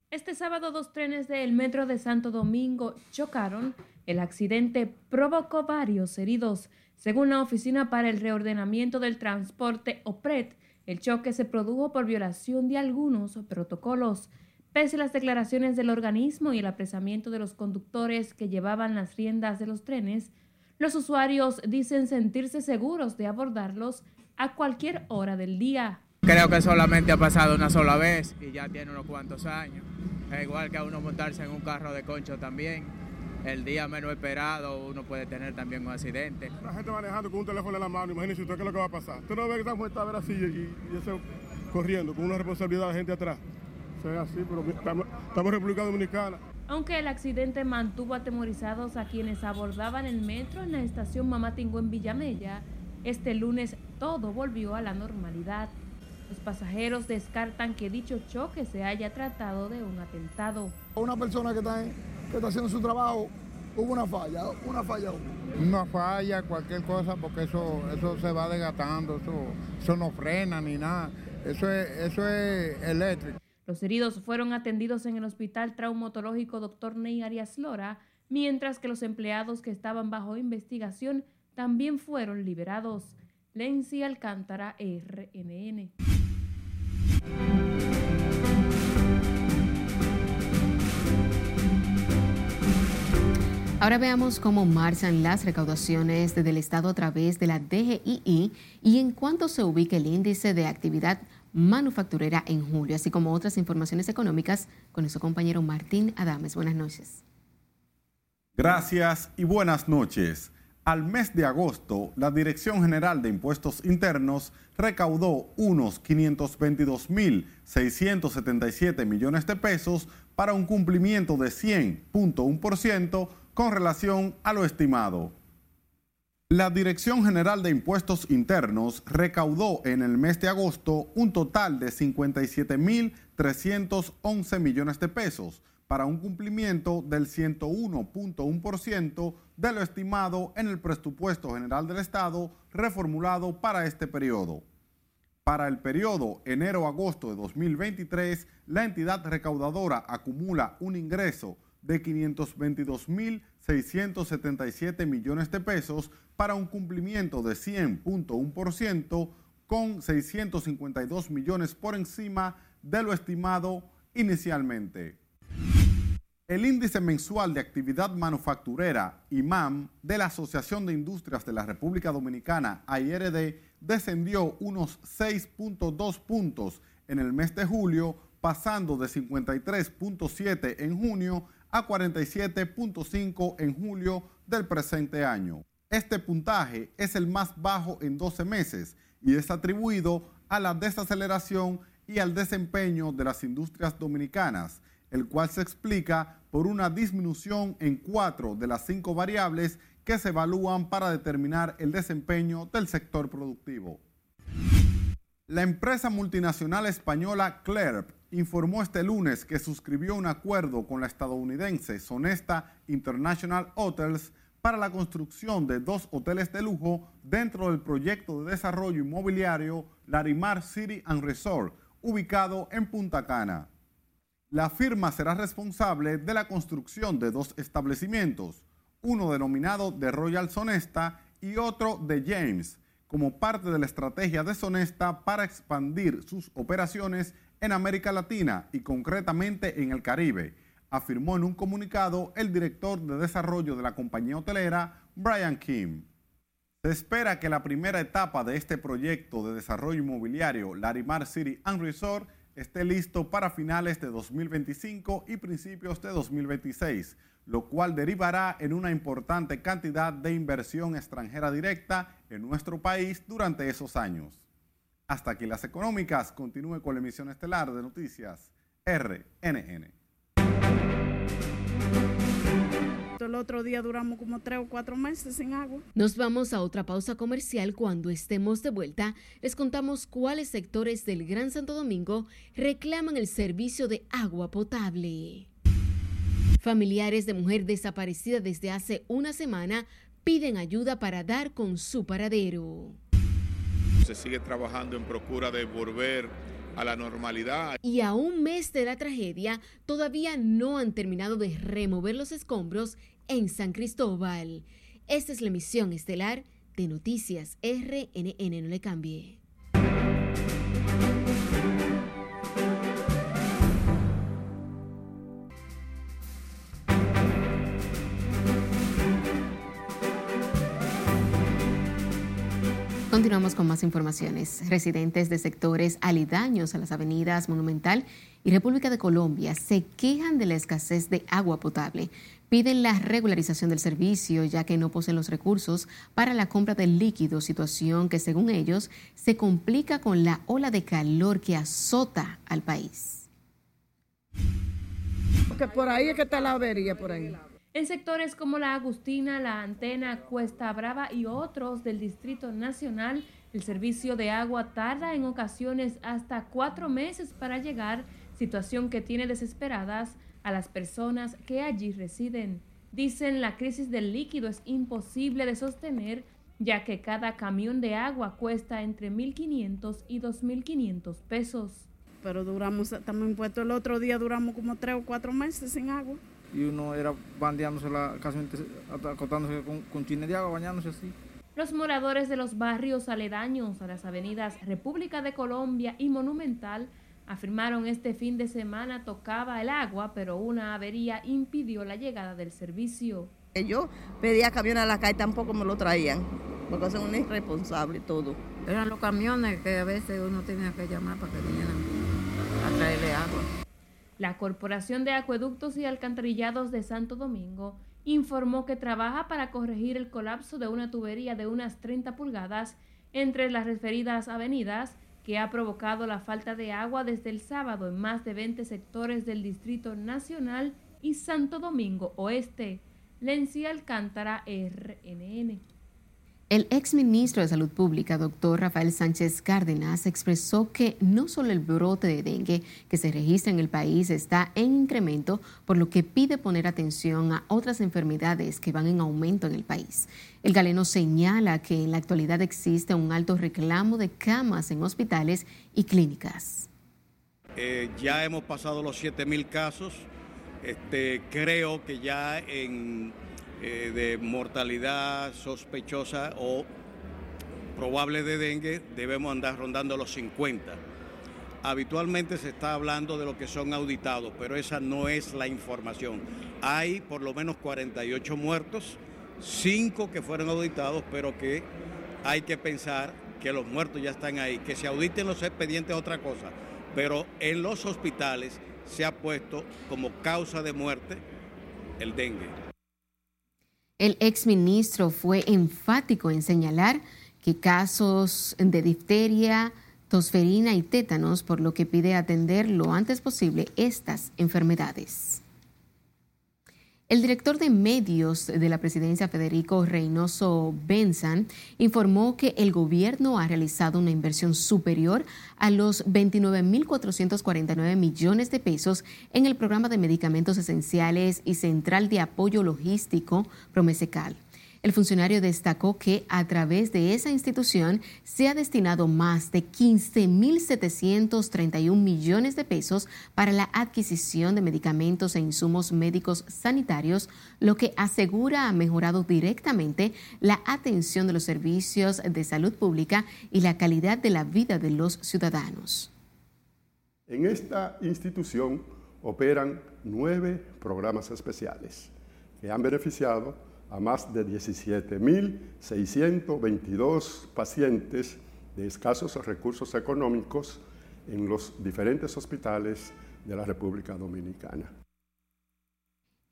Este sábado dos trenes del Metro de Santo Domingo chocaron. El accidente provocó varios heridos. Según la Oficina para el Reordenamiento del Transporte, OPRET, el choque se produjo por violación de algunos protocolos. Pese a las declaraciones del organismo y el apresamiento de los conductores que llevaban las riendas de los trenes, los usuarios dicen sentirse seguros de abordarlos a cualquier hora del día. Creo que solamente ha pasado una sola vez y ya tiene unos cuantos años. Es igual que a uno montarse en un carro de concho también el día menos esperado uno puede tener también un accidente. La gente manejando con un teléfono en la mano, imagínese usted qué es lo que va a pasar. Usted no ve que estamos a ver así y, eso corriendo, con una responsabilidad de gente atrás. O sea, así, pero estamos, en República Dominicana. Aunque el accidente mantuvo atemorizados a quienes abordaban el metro en la estación Mamatingo en Villamella, este lunes todo volvió a la normalidad. Los pasajeros descartan que dicho choque se haya tratado de un atentado. Una persona que está en está haciendo su trabajo, hubo una falla, una falla. Una falla, cualquier cosa, porque eso, eso se va desgastando, eso, eso no frena ni nada. Eso es, eso es eléctrico. Los heridos fueron atendidos en el Hospital Traumatológico Dr. Ney Arias Lora, mientras que los empleados que estaban bajo investigación también fueron liberados. Lenzi Alcántara, RNN. Ahora veamos cómo marchan las recaudaciones desde el Estado a través de la DGII y en cuánto se ubica el índice de actividad manufacturera en julio, así como otras informaciones económicas con nuestro compañero Martín Adames. Buenas noches. Gracias y buenas noches. Al mes de agosto, la Dirección General de Impuestos Internos recaudó unos 522.677 millones de pesos para un cumplimiento de 100.1% con relación a lo estimado. La Dirección General de Impuestos Internos recaudó en el mes de agosto un total de 57.311 millones de pesos para un cumplimiento del 101.1% de lo estimado en el presupuesto general del Estado reformulado para este periodo. Para el periodo enero-agosto de 2023, la entidad recaudadora acumula un ingreso de 522.677 millones de pesos para un cumplimiento de 100.1% con 652 millones por encima de lo estimado inicialmente. El índice mensual de actividad manufacturera, IMAM, de la Asociación de Industrias de la República Dominicana, AIRD, descendió unos 6.2 puntos en el mes de julio, pasando de 53.7 en junio a 47.5 en julio del presente año. Este puntaje es el más bajo en 12 meses y es atribuido a la desaceleración y al desempeño de las industrias dominicanas, el cual se explica por una disminución en cuatro de las cinco variables que se evalúan para determinar el desempeño del sector productivo. La empresa multinacional española CLERP informó este lunes que suscribió un acuerdo con la estadounidense Sonesta International Hotels para la construcción de dos hoteles de lujo dentro del proyecto de desarrollo inmobiliario Larimar City and Resort, ubicado en Punta Cana. La firma será responsable de la construcción de dos establecimientos, uno denominado The Royal Sonesta y otro de James, como parte de la estrategia de Sonesta para expandir sus operaciones en América Latina y concretamente en el Caribe, afirmó en un comunicado el director de desarrollo de la compañía hotelera, Brian Kim. Se espera que la primera etapa de este proyecto de desarrollo inmobiliario, Larimar City and Resort, esté listo para finales de 2025 y principios de 2026, lo cual derivará en una importante cantidad de inversión extranjera directa en nuestro país durante esos años. Hasta aquí las económicas. Continúe con la emisión estelar de noticias RNN. El otro día duramos como tres o cuatro meses sin agua. Nos vamos a otra pausa comercial. Cuando estemos de vuelta, les contamos cuáles sectores del Gran Santo Domingo reclaman el servicio de agua potable. Familiares de mujer desaparecida desde hace una semana piden ayuda para dar con su paradero. Se sigue trabajando en procura de volver a la normalidad. Y a un mes de la tragedia, todavía no han terminado de remover los escombros en San Cristóbal. Esta es la emisión estelar de Noticias RNN. No le cambie. Continuamos con más informaciones. Residentes de sectores alidaños a las avenidas Monumental y República de Colombia se quejan de la escasez de agua potable. Piden la regularización del servicio ya que no poseen los recursos para la compra del líquido, situación que según ellos se complica con la ola de calor que azota al país. Porque por ahí es que está la avería, por ahí. En sectores como la Agustina, la Antena, Cuesta Brava y otros del Distrito Nacional, el servicio de agua tarda en ocasiones hasta cuatro meses para llegar, situación que tiene desesperadas a las personas que allí residen. Dicen la crisis del líquido es imposible de sostener ya que cada camión de agua cuesta entre 1.500 y 2.500 pesos. Pero duramos, estamos impuestos el otro día, duramos como tres o cuatro meses sin agua y uno era bandeándose la, casi acotándose con, con chines de agua, bañándose así. Los moradores de los barrios aledaños a las avenidas República de Colombia y Monumental afirmaron este fin de semana tocaba el agua, pero una avería impidió la llegada del servicio. Yo pedía camiones a la calle, tampoco me lo traían, porque son un irresponsable todo. Eran los camiones que a veces uno tenía que llamar para que vinieran a traerle agua. La Corporación de Acueductos y Alcantarillados de Santo Domingo informó que trabaja para corregir el colapso de una tubería de unas 30 pulgadas entre las referidas avenidas que ha provocado la falta de agua desde el sábado en más de 20 sectores del Distrito Nacional y Santo Domingo Oeste. Lencia Alcántara, RNN. El exministro de Salud Pública, doctor Rafael Sánchez Cárdenas, expresó que no solo el brote de dengue que se registra en el país está en incremento, por lo que pide poner atención a otras enfermedades que van en aumento en el país. El galeno señala que en la actualidad existe un alto reclamo de camas en hospitales y clínicas. Eh, ya hemos pasado los 7 mil casos Este, creo que ya en eh, de mortalidad sospechosa o probable de dengue debemos andar rondando los 50. Habitualmente se está hablando de lo que son auditados, pero esa no es la información. Hay por lo menos 48 muertos, 5 que fueron auditados, pero que hay que pensar que los muertos ya están ahí. Que se auditen los expedientes es otra cosa, pero en los hospitales se ha puesto como causa de muerte el dengue. El exministro fue enfático en señalar que casos de difteria, tosferina y tétanos, por lo que pide atender lo antes posible estas enfermedades. El director de medios de la presidencia, Federico Reynoso Benzan, informó que el gobierno ha realizado una inversión superior a los 29.449 millones de pesos en el programa de medicamentos esenciales y central de apoyo logístico Promesecal. El funcionario destacó que a través de esa institución se ha destinado más de 15.731 millones de pesos para la adquisición de medicamentos e insumos médicos sanitarios, lo que asegura ha mejorado directamente la atención de los servicios de salud pública y la calidad de la vida de los ciudadanos. En esta institución operan nueve programas especiales que han beneficiado a más de 17.622 pacientes de escasos recursos económicos en los diferentes hospitales de la República Dominicana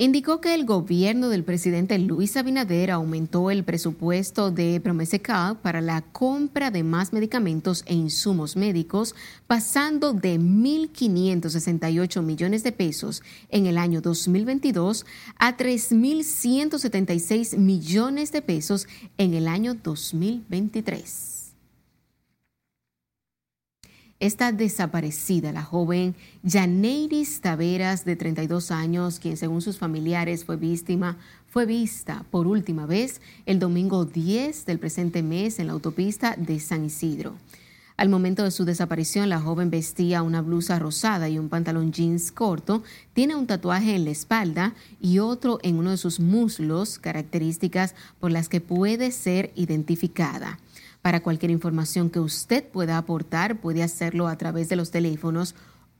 indicó que el gobierno del presidente Luis Abinader aumentó el presupuesto de Promesecal para la compra de más medicamentos e insumos médicos, pasando de 1.568 millones de pesos en el año 2022 a 3.176 millones de pesos en el año 2023 está desaparecida la joven Janeiris Taveras, de 32 años, quien según sus familiares fue víctima, fue vista por última vez el domingo 10 del presente mes en la autopista de San Isidro. Al momento de su desaparición, la joven vestía una blusa rosada y un pantalón jeans corto, tiene un tatuaje en la espalda y otro en uno de sus muslos, características por las que puede ser identificada. Para cualquier información que usted pueda aportar, puede hacerlo a través de los teléfonos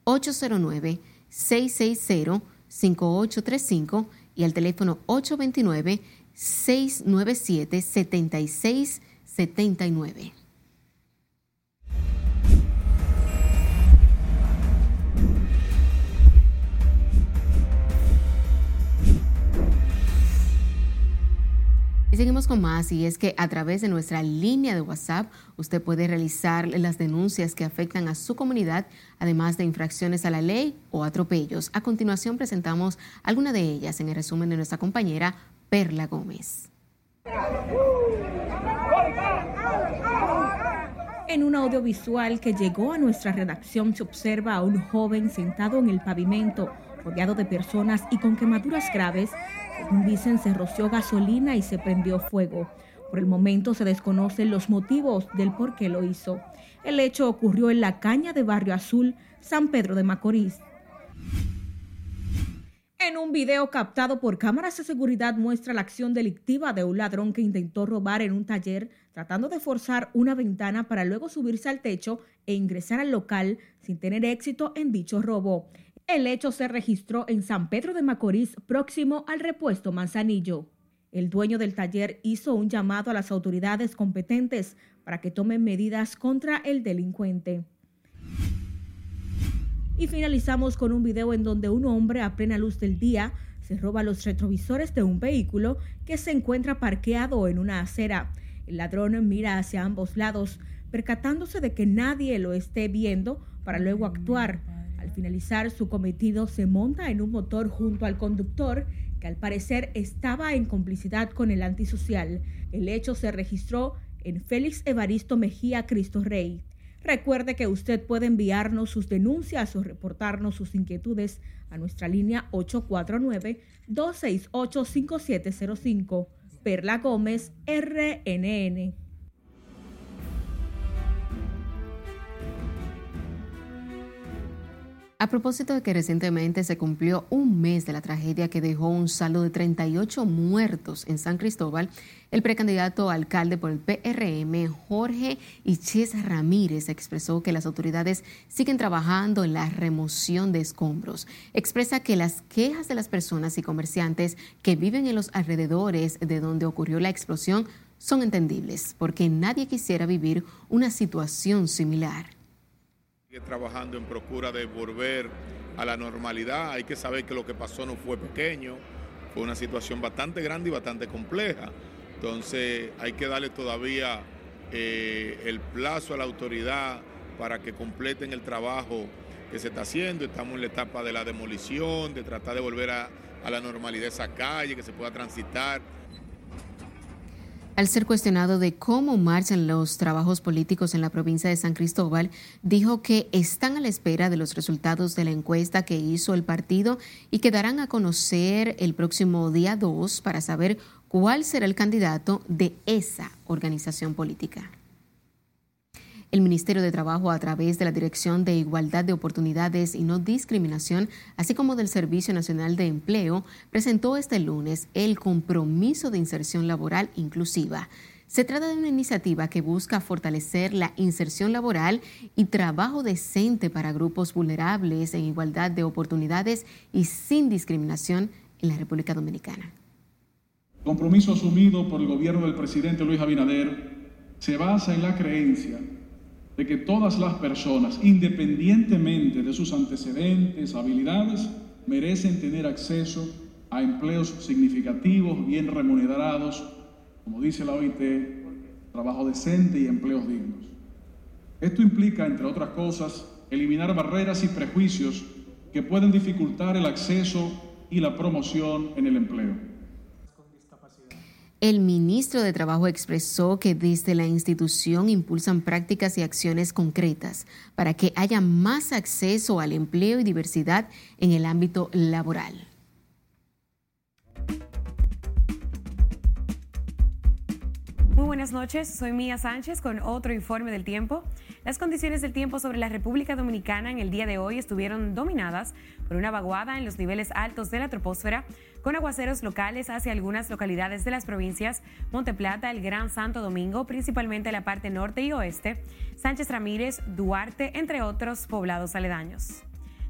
809-660-5835 y al teléfono 829-697-7679. Y seguimos con más y es que a través de nuestra línea de WhatsApp usted puede realizar las denuncias que afectan a su comunidad, además de infracciones a la ley o atropellos. A continuación presentamos alguna de ellas en el resumen de nuestra compañera Perla Gómez. En un audiovisual que llegó a nuestra redacción se observa a un joven sentado en el pavimento, rodeado de personas y con quemaduras graves dicen, se roció gasolina y se prendió fuego. Por el momento se desconocen los motivos del por qué lo hizo. El hecho ocurrió en la caña de Barrio Azul, San Pedro de Macorís. En un video captado por cámaras de seguridad muestra la acción delictiva de un ladrón que intentó robar en un taller tratando de forzar una ventana para luego subirse al techo e ingresar al local sin tener éxito en dicho robo. El hecho se registró en San Pedro de Macorís, próximo al repuesto Manzanillo. El dueño del taller hizo un llamado a las autoridades competentes para que tomen medidas contra el delincuente. Y finalizamos con un video en donde un hombre a plena luz del día se roba los retrovisores de un vehículo que se encuentra parqueado en una acera. El ladrón mira hacia ambos lados, percatándose de que nadie lo esté viendo para luego actuar. Al finalizar su cometido, se monta en un motor junto al conductor, que al parecer estaba en complicidad con el antisocial. El hecho se registró en Félix Evaristo Mejía Cristo Rey. Recuerde que usted puede enviarnos sus denuncias o reportarnos sus inquietudes a nuestra línea 849-268-5705. Perla Gómez, RNN. A propósito de que recientemente se cumplió un mes de la tragedia que dejó un saldo de 38 muertos en San Cristóbal, el precandidato alcalde por el PRM, Jorge Iches Ramírez, expresó que las autoridades siguen trabajando en la remoción de escombros. Expresa que las quejas de las personas y comerciantes que viven en los alrededores de donde ocurrió la explosión son entendibles, porque nadie quisiera vivir una situación similar trabajando en procura de volver a la normalidad. Hay que saber que lo que pasó no fue pequeño, fue una situación bastante grande y bastante compleja. Entonces hay que darle todavía eh, el plazo a la autoridad para que completen el trabajo que se está haciendo. Estamos en la etapa de la demolición, de tratar de volver a, a la normalidad esa calle, que se pueda transitar al ser cuestionado de cómo marchan los trabajos políticos en la provincia de San Cristóbal, dijo que están a la espera de los resultados de la encuesta que hizo el partido y que darán a conocer el próximo día 2 para saber cuál será el candidato de esa organización política. El Ministerio de Trabajo, a través de la Dirección de Igualdad de Oportunidades y No Discriminación, así como del Servicio Nacional de Empleo, presentó este lunes el compromiso de inserción laboral inclusiva. Se trata de una iniciativa que busca fortalecer la inserción laboral y trabajo decente para grupos vulnerables en igualdad de oportunidades y sin discriminación en la República Dominicana. compromiso asumido por el gobierno del presidente Luis Abinader se basa en la creencia de que todas las personas, independientemente de sus antecedentes, habilidades, merecen tener acceso a empleos significativos, bien remunerados, como dice la OIT, trabajo decente y empleos dignos. Esto implica, entre otras cosas, eliminar barreras y prejuicios que pueden dificultar el acceso y la promoción en el empleo. El ministro de Trabajo expresó que desde la institución impulsan prácticas y acciones concretas para que haya más acceso al empleo y diversidad en el ámbito laboral. Muy buenas noches, soy Mía Sánchez con otro informe del tiempo. Las condiciones del tiempo sobre la República Dominicana en el día de hoy estuvieron dominadas por una vaguada en los niveles altos de la troposfera, con aguaceros locales hacia algunas localidades de las provincias Monteplata, el Gran Santo Domingo, principalmente la parte norte y oeste, Sánchez Ramírez, Duarte, entre otros poblados aledaños.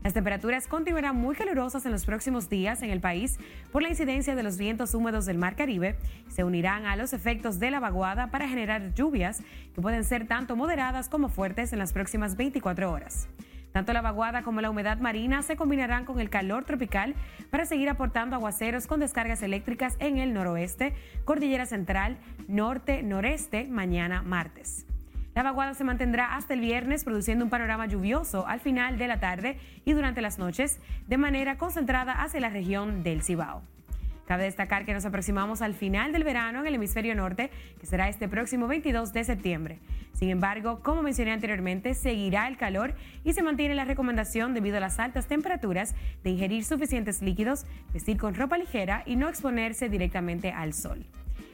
Las temperaturas continuarán muy calurosas en los próximos días en el país por la incidencia de los vientos húmedos del Mar Caribe. Se unirán a los efectos de la vaguada para generar lluvias que pueden ser tanto moderadas como fuertes en las próximas 24 horas. Tanto la vaguada como la humedad marina se combinarán con el calor tropical para seguir aportando aguaceros con descargas eléctricas en el noroeste, cordillera central, norte, noreste, mañana martes. La vaguada se mantendrá hasta el viernes, produciendo un panorama lluvioso al final de la tarde y durante las noches, de manera concentrada hacia la región del Cibao. Cabe destacar que nos aproximamos al final del verano en el hemisferio norte, que será este próximo 22 de septiembre. Sin embargo, como mencioné anteriormente, seguirá el calor y se mantiene la recomendación debido a las altas temperaturas de ingerir suficientes líquidos, vestir con ropa ligera y no exponerse directamente al sol.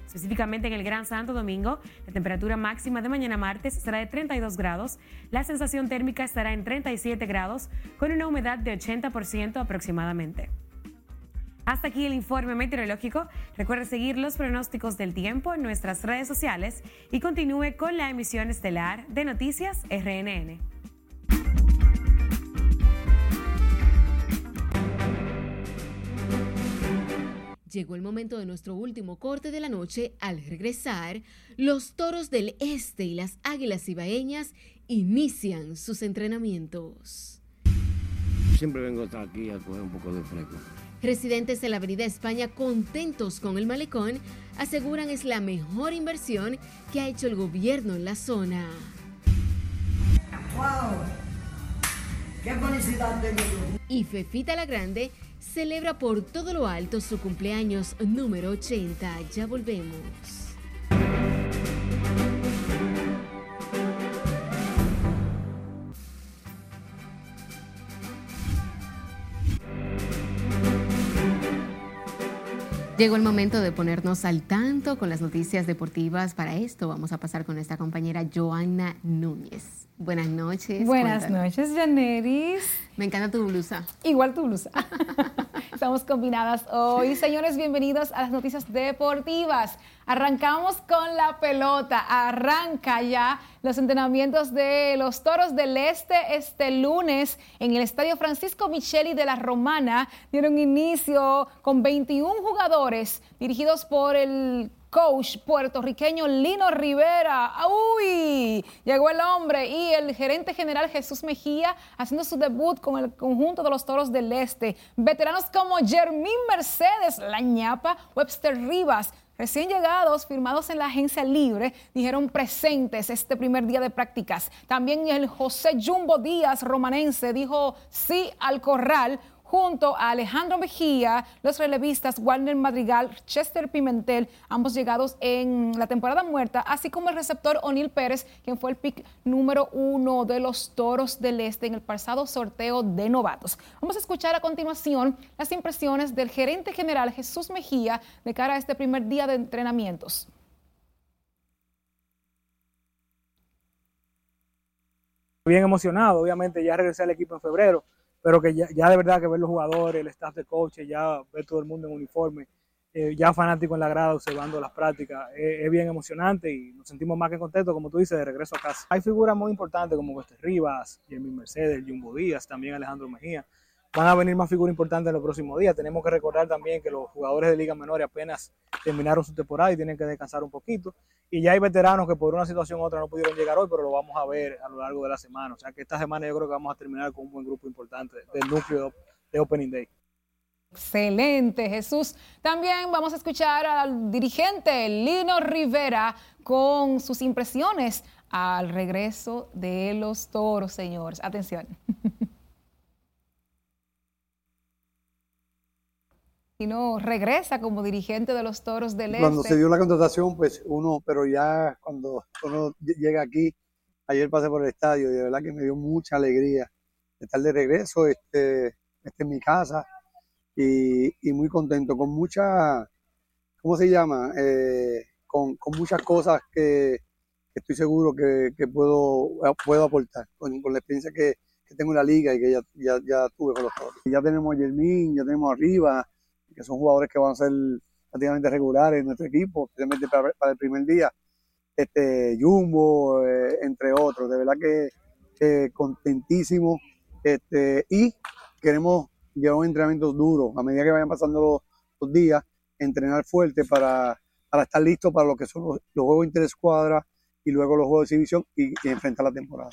Específicamente en el Gran Santo Domingo, la temperatura máxima de mañana martes será de 32 grados, la sensación térmica estará en 37 grados, con una humedad de 80% aproximadamente. Hasta aquí el informe meteorológico. Recuerde seguir los pronósticos del tiempo en nuestras redes sociales y continúe con la emisión estelar de Noticias RNN. Llegó el momento de nuestro último corte de la noche. Al regresar, los toros del este y las águilas ibaeñas inician sus entrenamientos. Siempre vengo hasta aquí a coger un poco de fresco. Residentes de la Avenida España contentos con el malecón aseguran es la mejor inversión que ha hecho el gobierno en la zona. ¡Wow! ¡Qué felicidad tengo! Y Fefita la Grande celebra por todo lo alto su cumpleaños número 80. Ya volvemos. Llegó el momento de ponernos al tanto con las noticias deportivas. Para esto vamos a pasar con nuestra compañera Joana Núñez. Buenas noches. Buenas noches, Janeris. Me encanta tu blusa. Igual tu blusa. [LAUGHS] Estamos combinadas hoy. Señores, bienvenidos a las noticias deportivas. Arrancamos con la pelota. Arranca ya los entrenamientos de los Toros del Este este lunes en el Estadio Francisco Micheli de la Romana. Dieron inicio con 21 jugadores dirigidos por el coach puertorriqueño Lino Rivera. ¡Uy! Llegó el hombre y el gerente general Jesús Mejía haciendo su debut con el conjunto de los Toros del Este. Veteranos como Jermín Mercedes, La ñapa, Webster Rivas, Recién llegados, firmados en la agencia libre, dijeron presentes este primer día de prácticas. También el José Jumbo Díaz, romanense, dijo sí al corral junto a Alejandro Mejía, los relevistas Warner Madrigal, Chester Pimentel, ambos llegados en la temporada muerta, así como el receptor O'Neill Pérez, quien fue el pick número uno de los Toros del Este en el pasado sorteo de novatos. Vamos a escuchar a continuación las impresiones del gerente general Jesús Mejía de cara a este primer día de entrenamientos. bien emocionado, obviamente ya regresé al equipo en febrero, pero que ya, de verdad que ver los jugadores, el staff de coaches, ya ver todo el mundo en uniforme, eh, ya fanático en la grada observando las prácticas, eh, es bien emocionante y nos sentimos más que contentos, como tú dices, de regreso a casa. Hay figuras muy importantes como Wester Rivas, Jeremy Mercedes, Jumbo Díaz, también Alejandro Mejía. Van a venir más figuras importantes en los próximos días. Tenemos que recordar también que los jugadores de Liga Menor apenas terminaron su temporada y tienen que descansar un poquito. Y ya hay veteranos que por una situación u otra no pudieron llegar hoy, pero lo vamos a ver a lo largo de la semana. O sea que esta semana yo creo que vamos a terminar con un buen grupo importante del núcleo de Opening Day. Excelente, Jesús. También vamos a escuchar al dirigente Lino Rivera con sus impresiones al regreso de los toros, señores. Atención. [LAUGHS] Lino regresa como dirigente de los toros del Cuando Este. se dio la contratación, pues uno, pero ya cuando uno llega aquí, ayer pasé por el estadio y de verdad que me dio mucha alegría de estar de regreso, este, este en mi casa y, y muy contento, con mucha, ¿cómo se llama? Eh, con, con muchas cosas que, que estoy seguro que, que puedo, puedo aportar, con, con la experiencia que, que tengo en la liga y que ya, ya, ya tuve con los toros. Ya tenemos a Yermín, ya tenemos arriba, que son jugadores que van a ser prácticamente regulares en nuestro equipo, especialmente para, el primer día. Este, Jumbo, eh, entre otros. De verdad que eh, contentísimo. Este, y queremos llevar un entrenamiento duro a medida que vayan pasando los, días, entrenar fuerte para, para estar listos para lo que son los, los juegos interescuadra y luego los juegos de exhibición y enfrentar la temporada.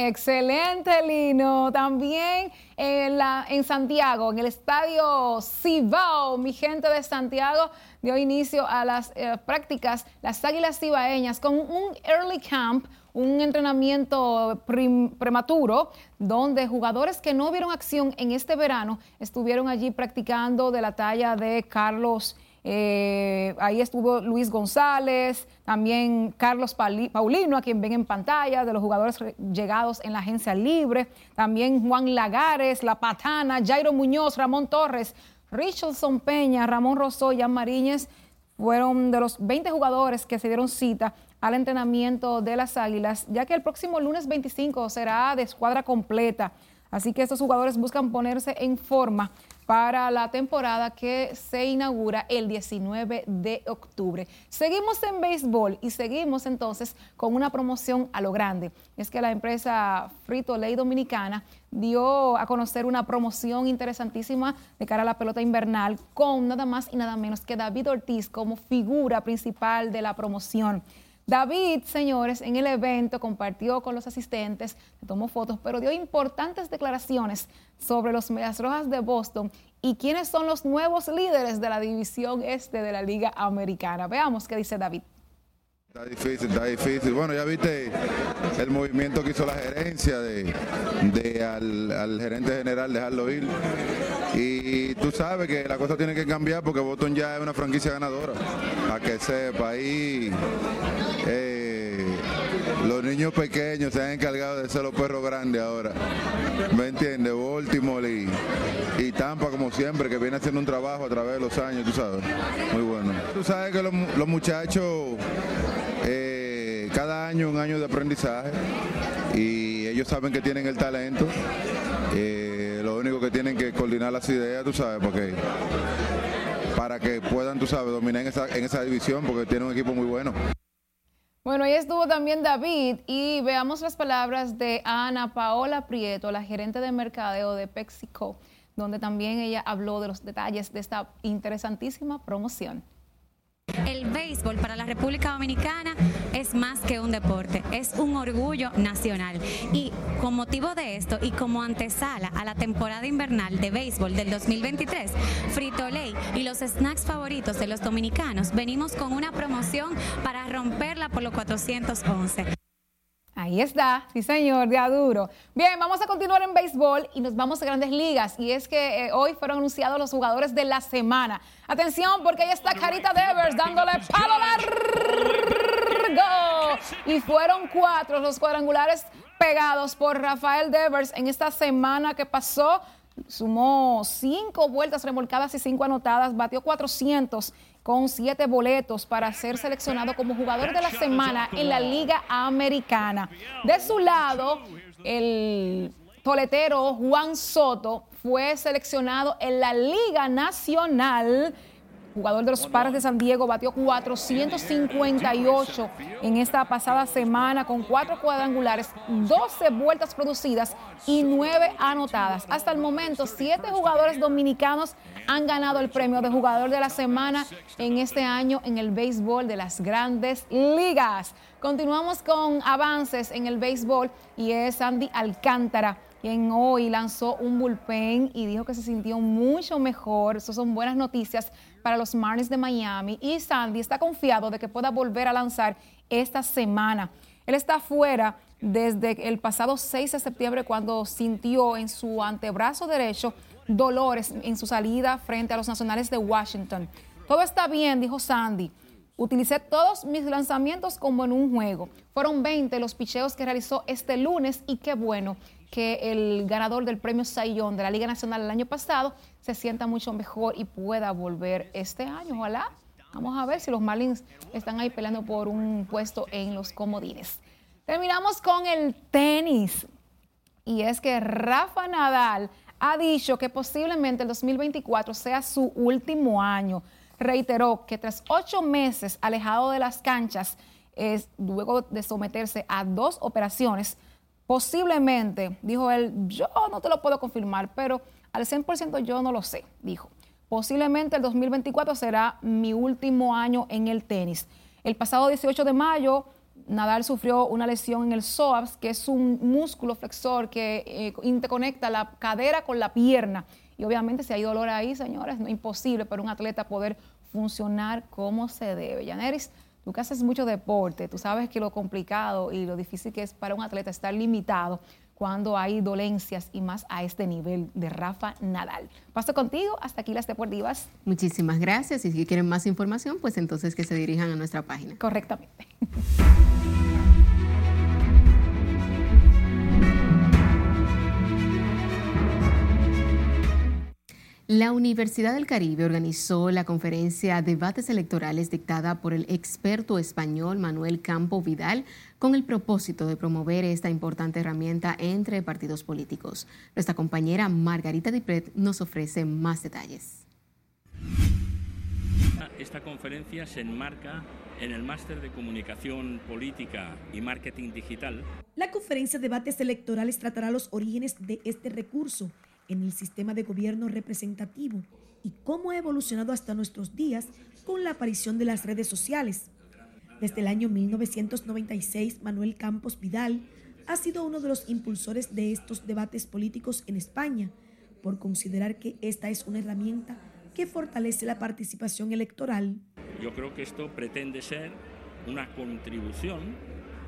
Excelente, Lino. También en, la, en Santiago, en el estadio Cibao, mi gente de Santiago dio inicio a las eh, prácticas, las águilas cibaeñas, con un early camp, un entrenamiento prematuro, donde jugadores que no vieron acción en este verano estuvieron allí practicando de la talla de Carlos. Eh, ahí estuvo Luis González, también Carlos Paulino, a quien ven en pantalla, de los jugadores re- llegados en la agencia libre, también Juan Lagares, La Patana, Jairo Muñoz, Ramón Torres, Richardson Peña, Ramón Rosó, Jan Mariñez, fueron de los 20 jugadores que se dieron cita al entrenamiento de las Águilas, ya que el próximo lunes 25 será de escuadra completa. Así que estos jugadores buscan ponerse en forma para la temporada que se inaugura el 19 de octubre. Seguimos en béisbol y seguimos entonces con una promoción a lo grande. Es que la empresa Frito Ley Dominicana dio a conocer una promoción interesantísima de cara a la pelota invernal con nada más y nada menos que David Ortiz como figura principal de la promoción. David, señores, en el evento compartió con los asistentes, tomó fotos, pero dio importantes declaraciones sobre los Medias Rojas de Boston y quiénes son los nuevos líderes de la división este de la Liga Americana. Veamos qué dice David. Está difícil, está difícil. Bueno, ya viste el movimiento que hizo la gerencia de, de al, al gerente general dejarlo ir. Y tú sabes que la cosa tiene que cambiar porque Boston ya es una franquicia ganadora. A que sepa ahí. eh, los niños pequeños se han encargado de ser los perros grandes ahora. ¿Me entiendes? Baltimore y, y Tampa, como siempre, que viene haciendo un trabajo a través de los años, tú sabes. Muy bueno. Tú sabes que los, los muchachos, cada año un año de aprendizaje y ellos saben que tienen el talento. Eh, lo único que tienen que coordinar las ideas, tú sabes, porque para que puedan, tú sabes, dominar en esa, en esa división, porque tienen un equipo muy bueno. Bueno, ahí estuvo también David y veamos las palabras de Ana Paola Prieto, la gerente de mercadeo de PepsiCo, donde también ella habló de los detalles de esta interesantísima promoción. El béisbol para la República Dominicana es más que un deporte, es un orgullo nacional. Y con motivo de esto y como antesala a la temporada invernal de béisbol del 2023, Frito Lay y los snacks favoritos de los dominicanos venimos con una promoción para romperla por los 411. Ahí está, sí señor, de duro. Bien, vamos a continuar en béisbol y nos vamos a grandes ligas. Y es que eh, hoy fueron anunciados los jugadores de la semana. Atención, porque ahí está Carita Devers dándole palo largo. Y fueron cuatro los cuadrangulares pegados por Rafael Devers en esta semana que pasó. Sumó cinco vueltas remolcadas y cinco anotadas, batió 400 con siete boletos para ser seleccionado como jugador de la semana en la Liga Americana. De su lado, el toletero Juan Soto fue seleccionado en la Liga Nacional jugador de los Padres de San Diego, batió 458 en esta pasada semana con cuatro cuadrangulares, 12 vueltas producidas y 9 anotadas. Hasta el momento, siete jugadores dominicanos han ganado el premio de jugador de la semana en este año en el béisbol de las grandes ligas. Continuamos con avances en el béisbol y es Andy Alcántara quien hoy lanzó un bullpen y dijo que se sintió mucho mejor. Esas son buenas noticias para los Marlins de Miami. Y Sandy está confiado de que pueda volver a lanzar esta semana. Él está fuera desde el pasado 6 de septiembre cuando sintió en su antebrazo derecho dolores en su salida frente a los nacionales de Washington. Todo está bien, dijo Sandy. Utilicé todos mis lanzamientos como en un juego. Fueron 20 los picheos que realizó este lunes y qué bueno que el ganador del premio Sayón de la Liga Nacional el año pasado se sienta mucho mejor y pueda volver este año. Ojalá. Vamos a ver si los Marlins están ahí peleando por un puesto en los comodines. Terminamos con el tenis. Y es que Rafa Nadal ha dicho que posiblemente el 2024 sea su último año. Reiteró que tras ocho meses alejado de las canchas, es, luego de someterse a dos operaciones, Posiblemente, dijo él, yo no te lo puedo confirmar, pero al 100% yo no lo sé, dijo. Posiblemente el 2024 será mi último año en el tenis. El pasado 18 de mayo, Nadal sufrió una lesión en el psoas, que es un músculo flexor que eh, interconecta la cadera con la pierna. Y obviamente si hay dolor ahí, señores, es imposible para un atleta poder funcionar como se debe. Yaneris, Tú que haces mucho deporte, tú sabes que lo complicado y lo difícil que es para un atleta estar limitado cuando hay dolencias y más a este nivel de Rafa Nadal. Paso contigo, hasta aquí las deportivas. Muchísimas gracias y si quieren más información, pues entonces que se dirijan a nuestra página. Correctamente. La Universidad del Caribe organizó la conferencia Debates Electorales dictada por el experto español Manuel Campo Vidal con el propósito de promover esta importante herramienta entre partidos políticos. Nuestra compañera Margarita Dipret nos ofrece más detalles. Esta conferencia se enmarca en el máster de comunicación política y marketing digital. La conferencia Debates Electorales tratará los orígenes de este recurso en el sistema de gobierno representativo y cómo ha evolucionado hasta nuestros días con la aparición de las redes sociales. Desde el año 1996, Manuel Campos Vidal ha sido uno de los impulsores de estos debates políticos en España, por considerar que esta es una herramienta que fortalece la participación electoral. Yo creo que esto pretende ser una contribución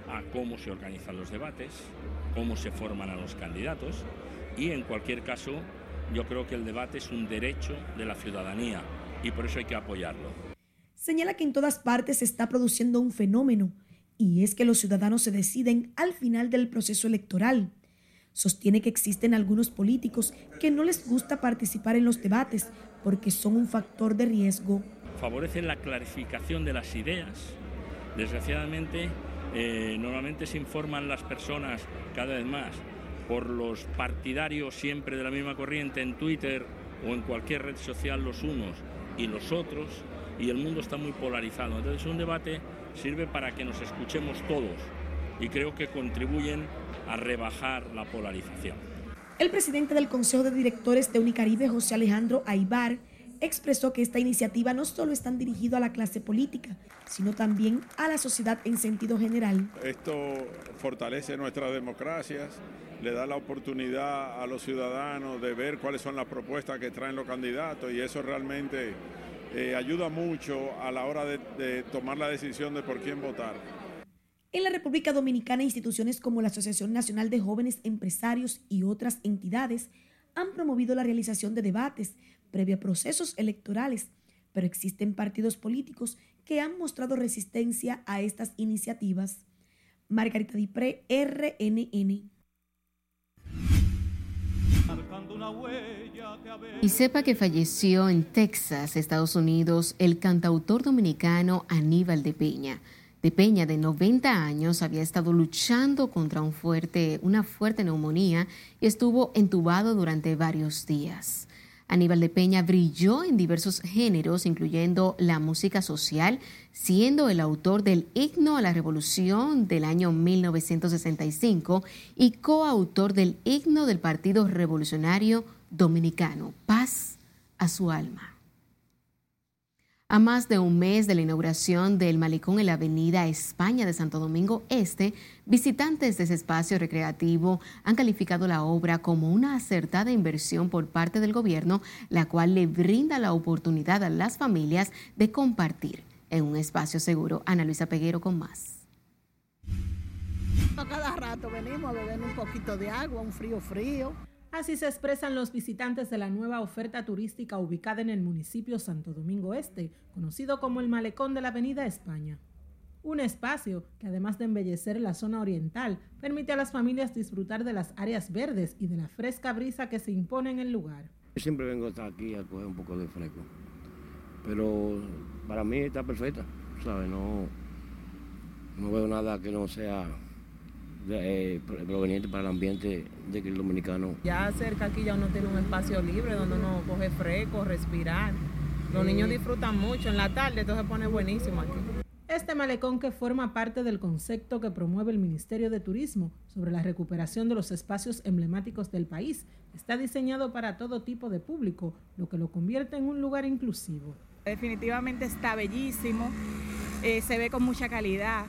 a cómo se organizan los debates, cómo se forman a los candidatos y en cualquier caso, yo creo que el debate es un derecho de la ciudadanía y por eso hay que apoyarlo. Señala que en todas partes se está produciendo un fenómeno Y es que los ciudadanos se deciden al final del proceso electoral. Sostiene que existen algunos políticos que no les gusta participar en los debates porque son un factor de riesgo. Favorecen la clarificación de las ideas. Desgraciadamente, eh, normalmente se informan las personas cada vez más por los partidarios siempre de la misma corriente en Twitter o en cualquier red social los unos y los otros y el mundo está muy polarizado. Entonces un debate sirve para que nos escuchemos todos y creo que contribuyen a rebajar la polarización. El presidente del Consejo de Directores de Unicaribe, José Alejandro Aibar, expresó que esta iniciativa no solo está dirigida a la clase política, sino también a la sociedad en sentido general. Esto fortalece nuestras democracias, le da la oportunidad a los ciudadanos de ver cuáles son las propuestas que traen los candidatos y eso realmente eh, ayuda mucho a la hora de, de tomar la decisión de por quién votar. En la República Dominicana, instituciones como la Asociación Nacional de Jóvenes Empresarios y otras entidades han promovido la realización de debates previo a procesos electorales, pero existen partidos políticos que han mostrado resistencia a estas iniciativas. Margarita Dipré, RNN. Y sepa que falleció en Texas, Estados Unidos, el cantautor dominicano Aníbal de Peña. De Peña, de 90 años, había estado luchando contra un fuerte, una fuerte neumonía y estuvo entubado durante varios días. Aníbal de Peña brilló en diversos géneros, incluyendo la música social, siendo el autor del himno a la revolución del año 1965 y coautor del himno del Partido Revolucionario Dominicano, Paz a su alma. A más de un mes de la inauguración del malecón en la Avenida España de Santo Domingo Este, visitantes de ese espacio recreativo han calificado la obra como una acertada inversión por parte del gobierno, la cual le brinda la oportunidad a las familias de compartir en un espacio seguro. Ana Luisa Peguero con más. Cada rato venimos a beber un poquito de agua, un frío frío. Así se expresan los visitantes de la nueva oferta turística ubicada en el municipio Santo Domingo Este, conocido como el Malecón de la Avenida España. Un espacio que además de embellecer la zona oriental, permite a las familias disfrutar de las áreas verdes y de la fresca brisa que se impone en el lugar. Siempre vengo hasta aquí a coger un poco de fresco, pero para mí está perfecta, ¿sabes? No, no veo nada que no sea eh, proveniente para el ambiente de el dominicano. Ya cerca aquí ya uno tiene un espacio libre donde uno coge fresco, respirar. Los niños disfrutan mucho en la tarde, entonces se pone buenísimo aquí. Este malecón que forma parte del concepto que promueve el Ministerio de Turismo sobre la recuperación de los espacios emblemáticos del país está diseñado para todo tipo de público, lo que lo convierte en un lugar inclusivo. Definitivamente está bellísimo, eh, se ve con mucha calidad,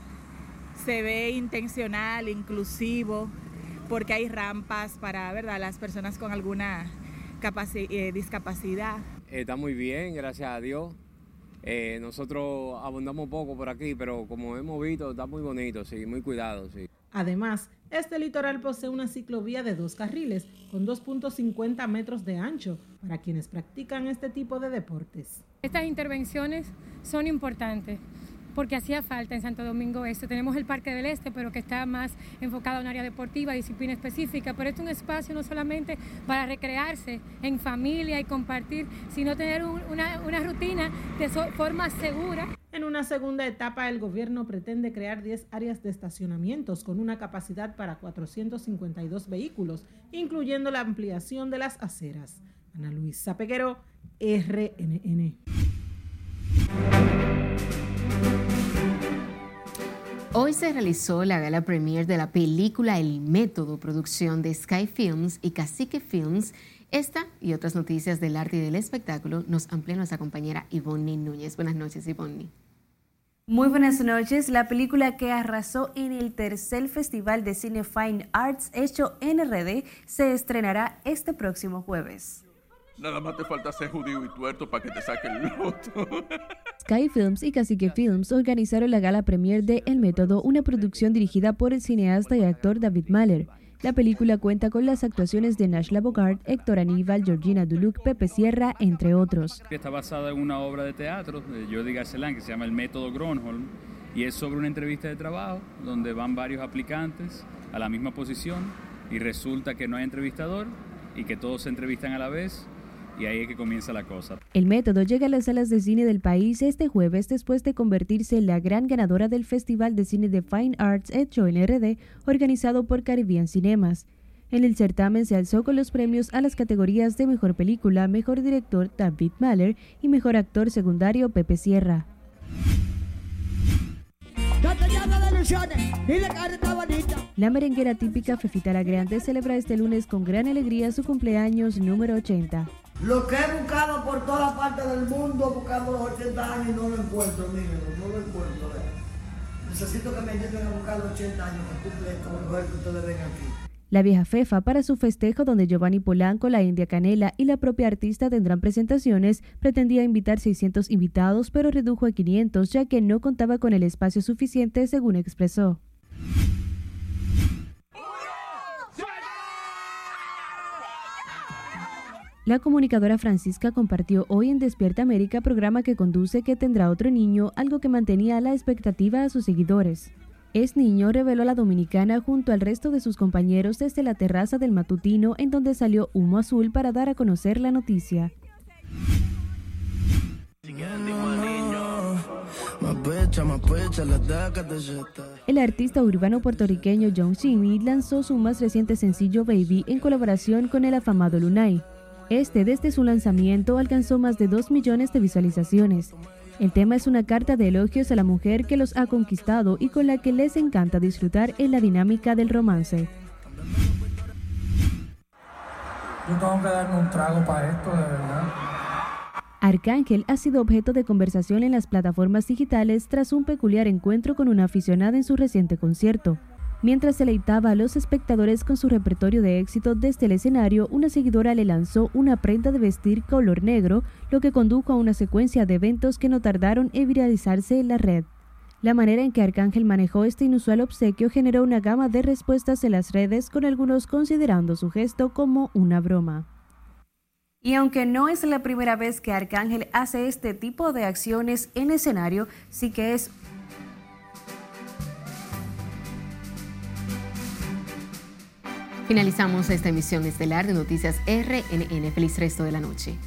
se ve intencional, inclusivo, porque hay rampas para ¿verdad? las personas con alguna eh, discapacidad. Está muy bien, gracias a Dios. Eh, nosotros abundamos poco por aquí, pero como hemos visto, está muy bonito, sí, muy cuidado, sí. Además, este litoral posee una ciclovía de dos carriles con 2.50 metros de ancho para quienes practican este tipo de deportes. Estas intervenciones son importantes porque hacía falta en Santo Domingo Este. Tenemos el Parque del Este, pero que está más enfocado en un área deportiva, disciplina específica, pero este es un espacio no solamente para recrearse en familia y compartir, sino tener una rutina de forma segura. En una segunda etapa, el gobierno pretende crear 10 áreas de estacionamientos con una capacidad para 452 vehículos, incluyendo la ampliación de las aceras. Ana Luisa Peguero, RNN. Hoy se realizó la gala premier de la película El Método, producción de Sky Films y Cacique Films. Esta y otras noticias del arte y del espectáculo nos amplía nuestra compañera Ivonne Núñez. Buenas noches, Ivonne. Muy buenas noches. La película que arrasó en el tercer Festival de Cine Fine Arts hecho en RD se estrenará este próximo jueves. Nada más te falta ser judío y tuerto para que te saquen el loto. [LAUGHS] Sky Films y Cacique Films organizaron la gala premier de El Método, una producción dirigida por el cineasta y actor David Mahler. La película cuenta con las actuaciones de Nash Bogart, Héctor Aníbal, Georgina Duluc, Pepe Sierra, entre otros. Está basada en una obra de teatro de Jordi Garcelán que se llama El Método Gronholm y es sobre una entrevista de trabajo donde van varios aplicantes a la misma posición y resulta que no hay entrevistador y que todos se entrevistan a la vez y ahí es que comienza la cosa. El método llega a las salas de cine del país este jueves después de convertirse en la gran ganadora del Festival de Cine de Fine Arts hecho en RD, organizado por Caribbean Cinemas. En el certamen se alzó con los premios a las categorías de Mejor Película, Mejor Director David Mahler y Mejor Actor Secundario Pepe Sierra. La merenguera típica Fefita La Grande celebra este lunes con gran alegría su cumpleaños número 80. Lo que he buscado por toda parte del mundo, buscando los 80 años y no lo encuentro, miren, no lo encuentro. Necesito que me lleven a buscar los 80 años que cumple esto, que ustedes ven aquí. La vieja Fefa para su festejo donde Giovanni Polanco, la India Canela y la propia artista tendrán presentaciones, pretendía invitar 600 invitados pero redujo a 500 ya que no contaba con el espacio suficiente según expresó. La comunicadora Francisca compartió hoy en Despierta América programa que conduce que tendrá otro niño, algo que mantenía la expectativa a sus seguidores. Es niño, reveló la dominicana junto al resto de sus compañeros desde la terraza del matutino en donde salió humo azul para dar a conocer la noticia. El artista urbano puertorriqueño John Cini lanzó su más reciente sencillo Baby en colaboración con el afamado Lunay. Este desde su lanzamiento alcanzó más de 2 millones de visualizaciones. El tema es una carta de elogios a la mujer que los ha conquistado y con la que les encanta disfrutar en la dinámica del romance. Yo tengo que darme un trago para esto, de verdad. Arcángel ha sido objeto de conversación en las plataformas digitales tras un peculiar encuentro con una aficionada en su reciente concierto. Mientras deleitaba a los espectadores con su repertorio de éxito desde el escenario, una seguidora le lanzó una prenda de vestir color negro, lo que condujo a una secuencia de eventos que no tardaron en viralizarse en la red. La manera en que Arcángel manejó este inusual obsequio generó una gama de respuestas en las redes, con algunos considerando su gesto como una broma. Y aunque no es la primera vez que Arcángel hace este tipo de acciones en escenario, sí que es Finalizamos esta emisión estelar de Noticias RNN. Feliz resto de la noche.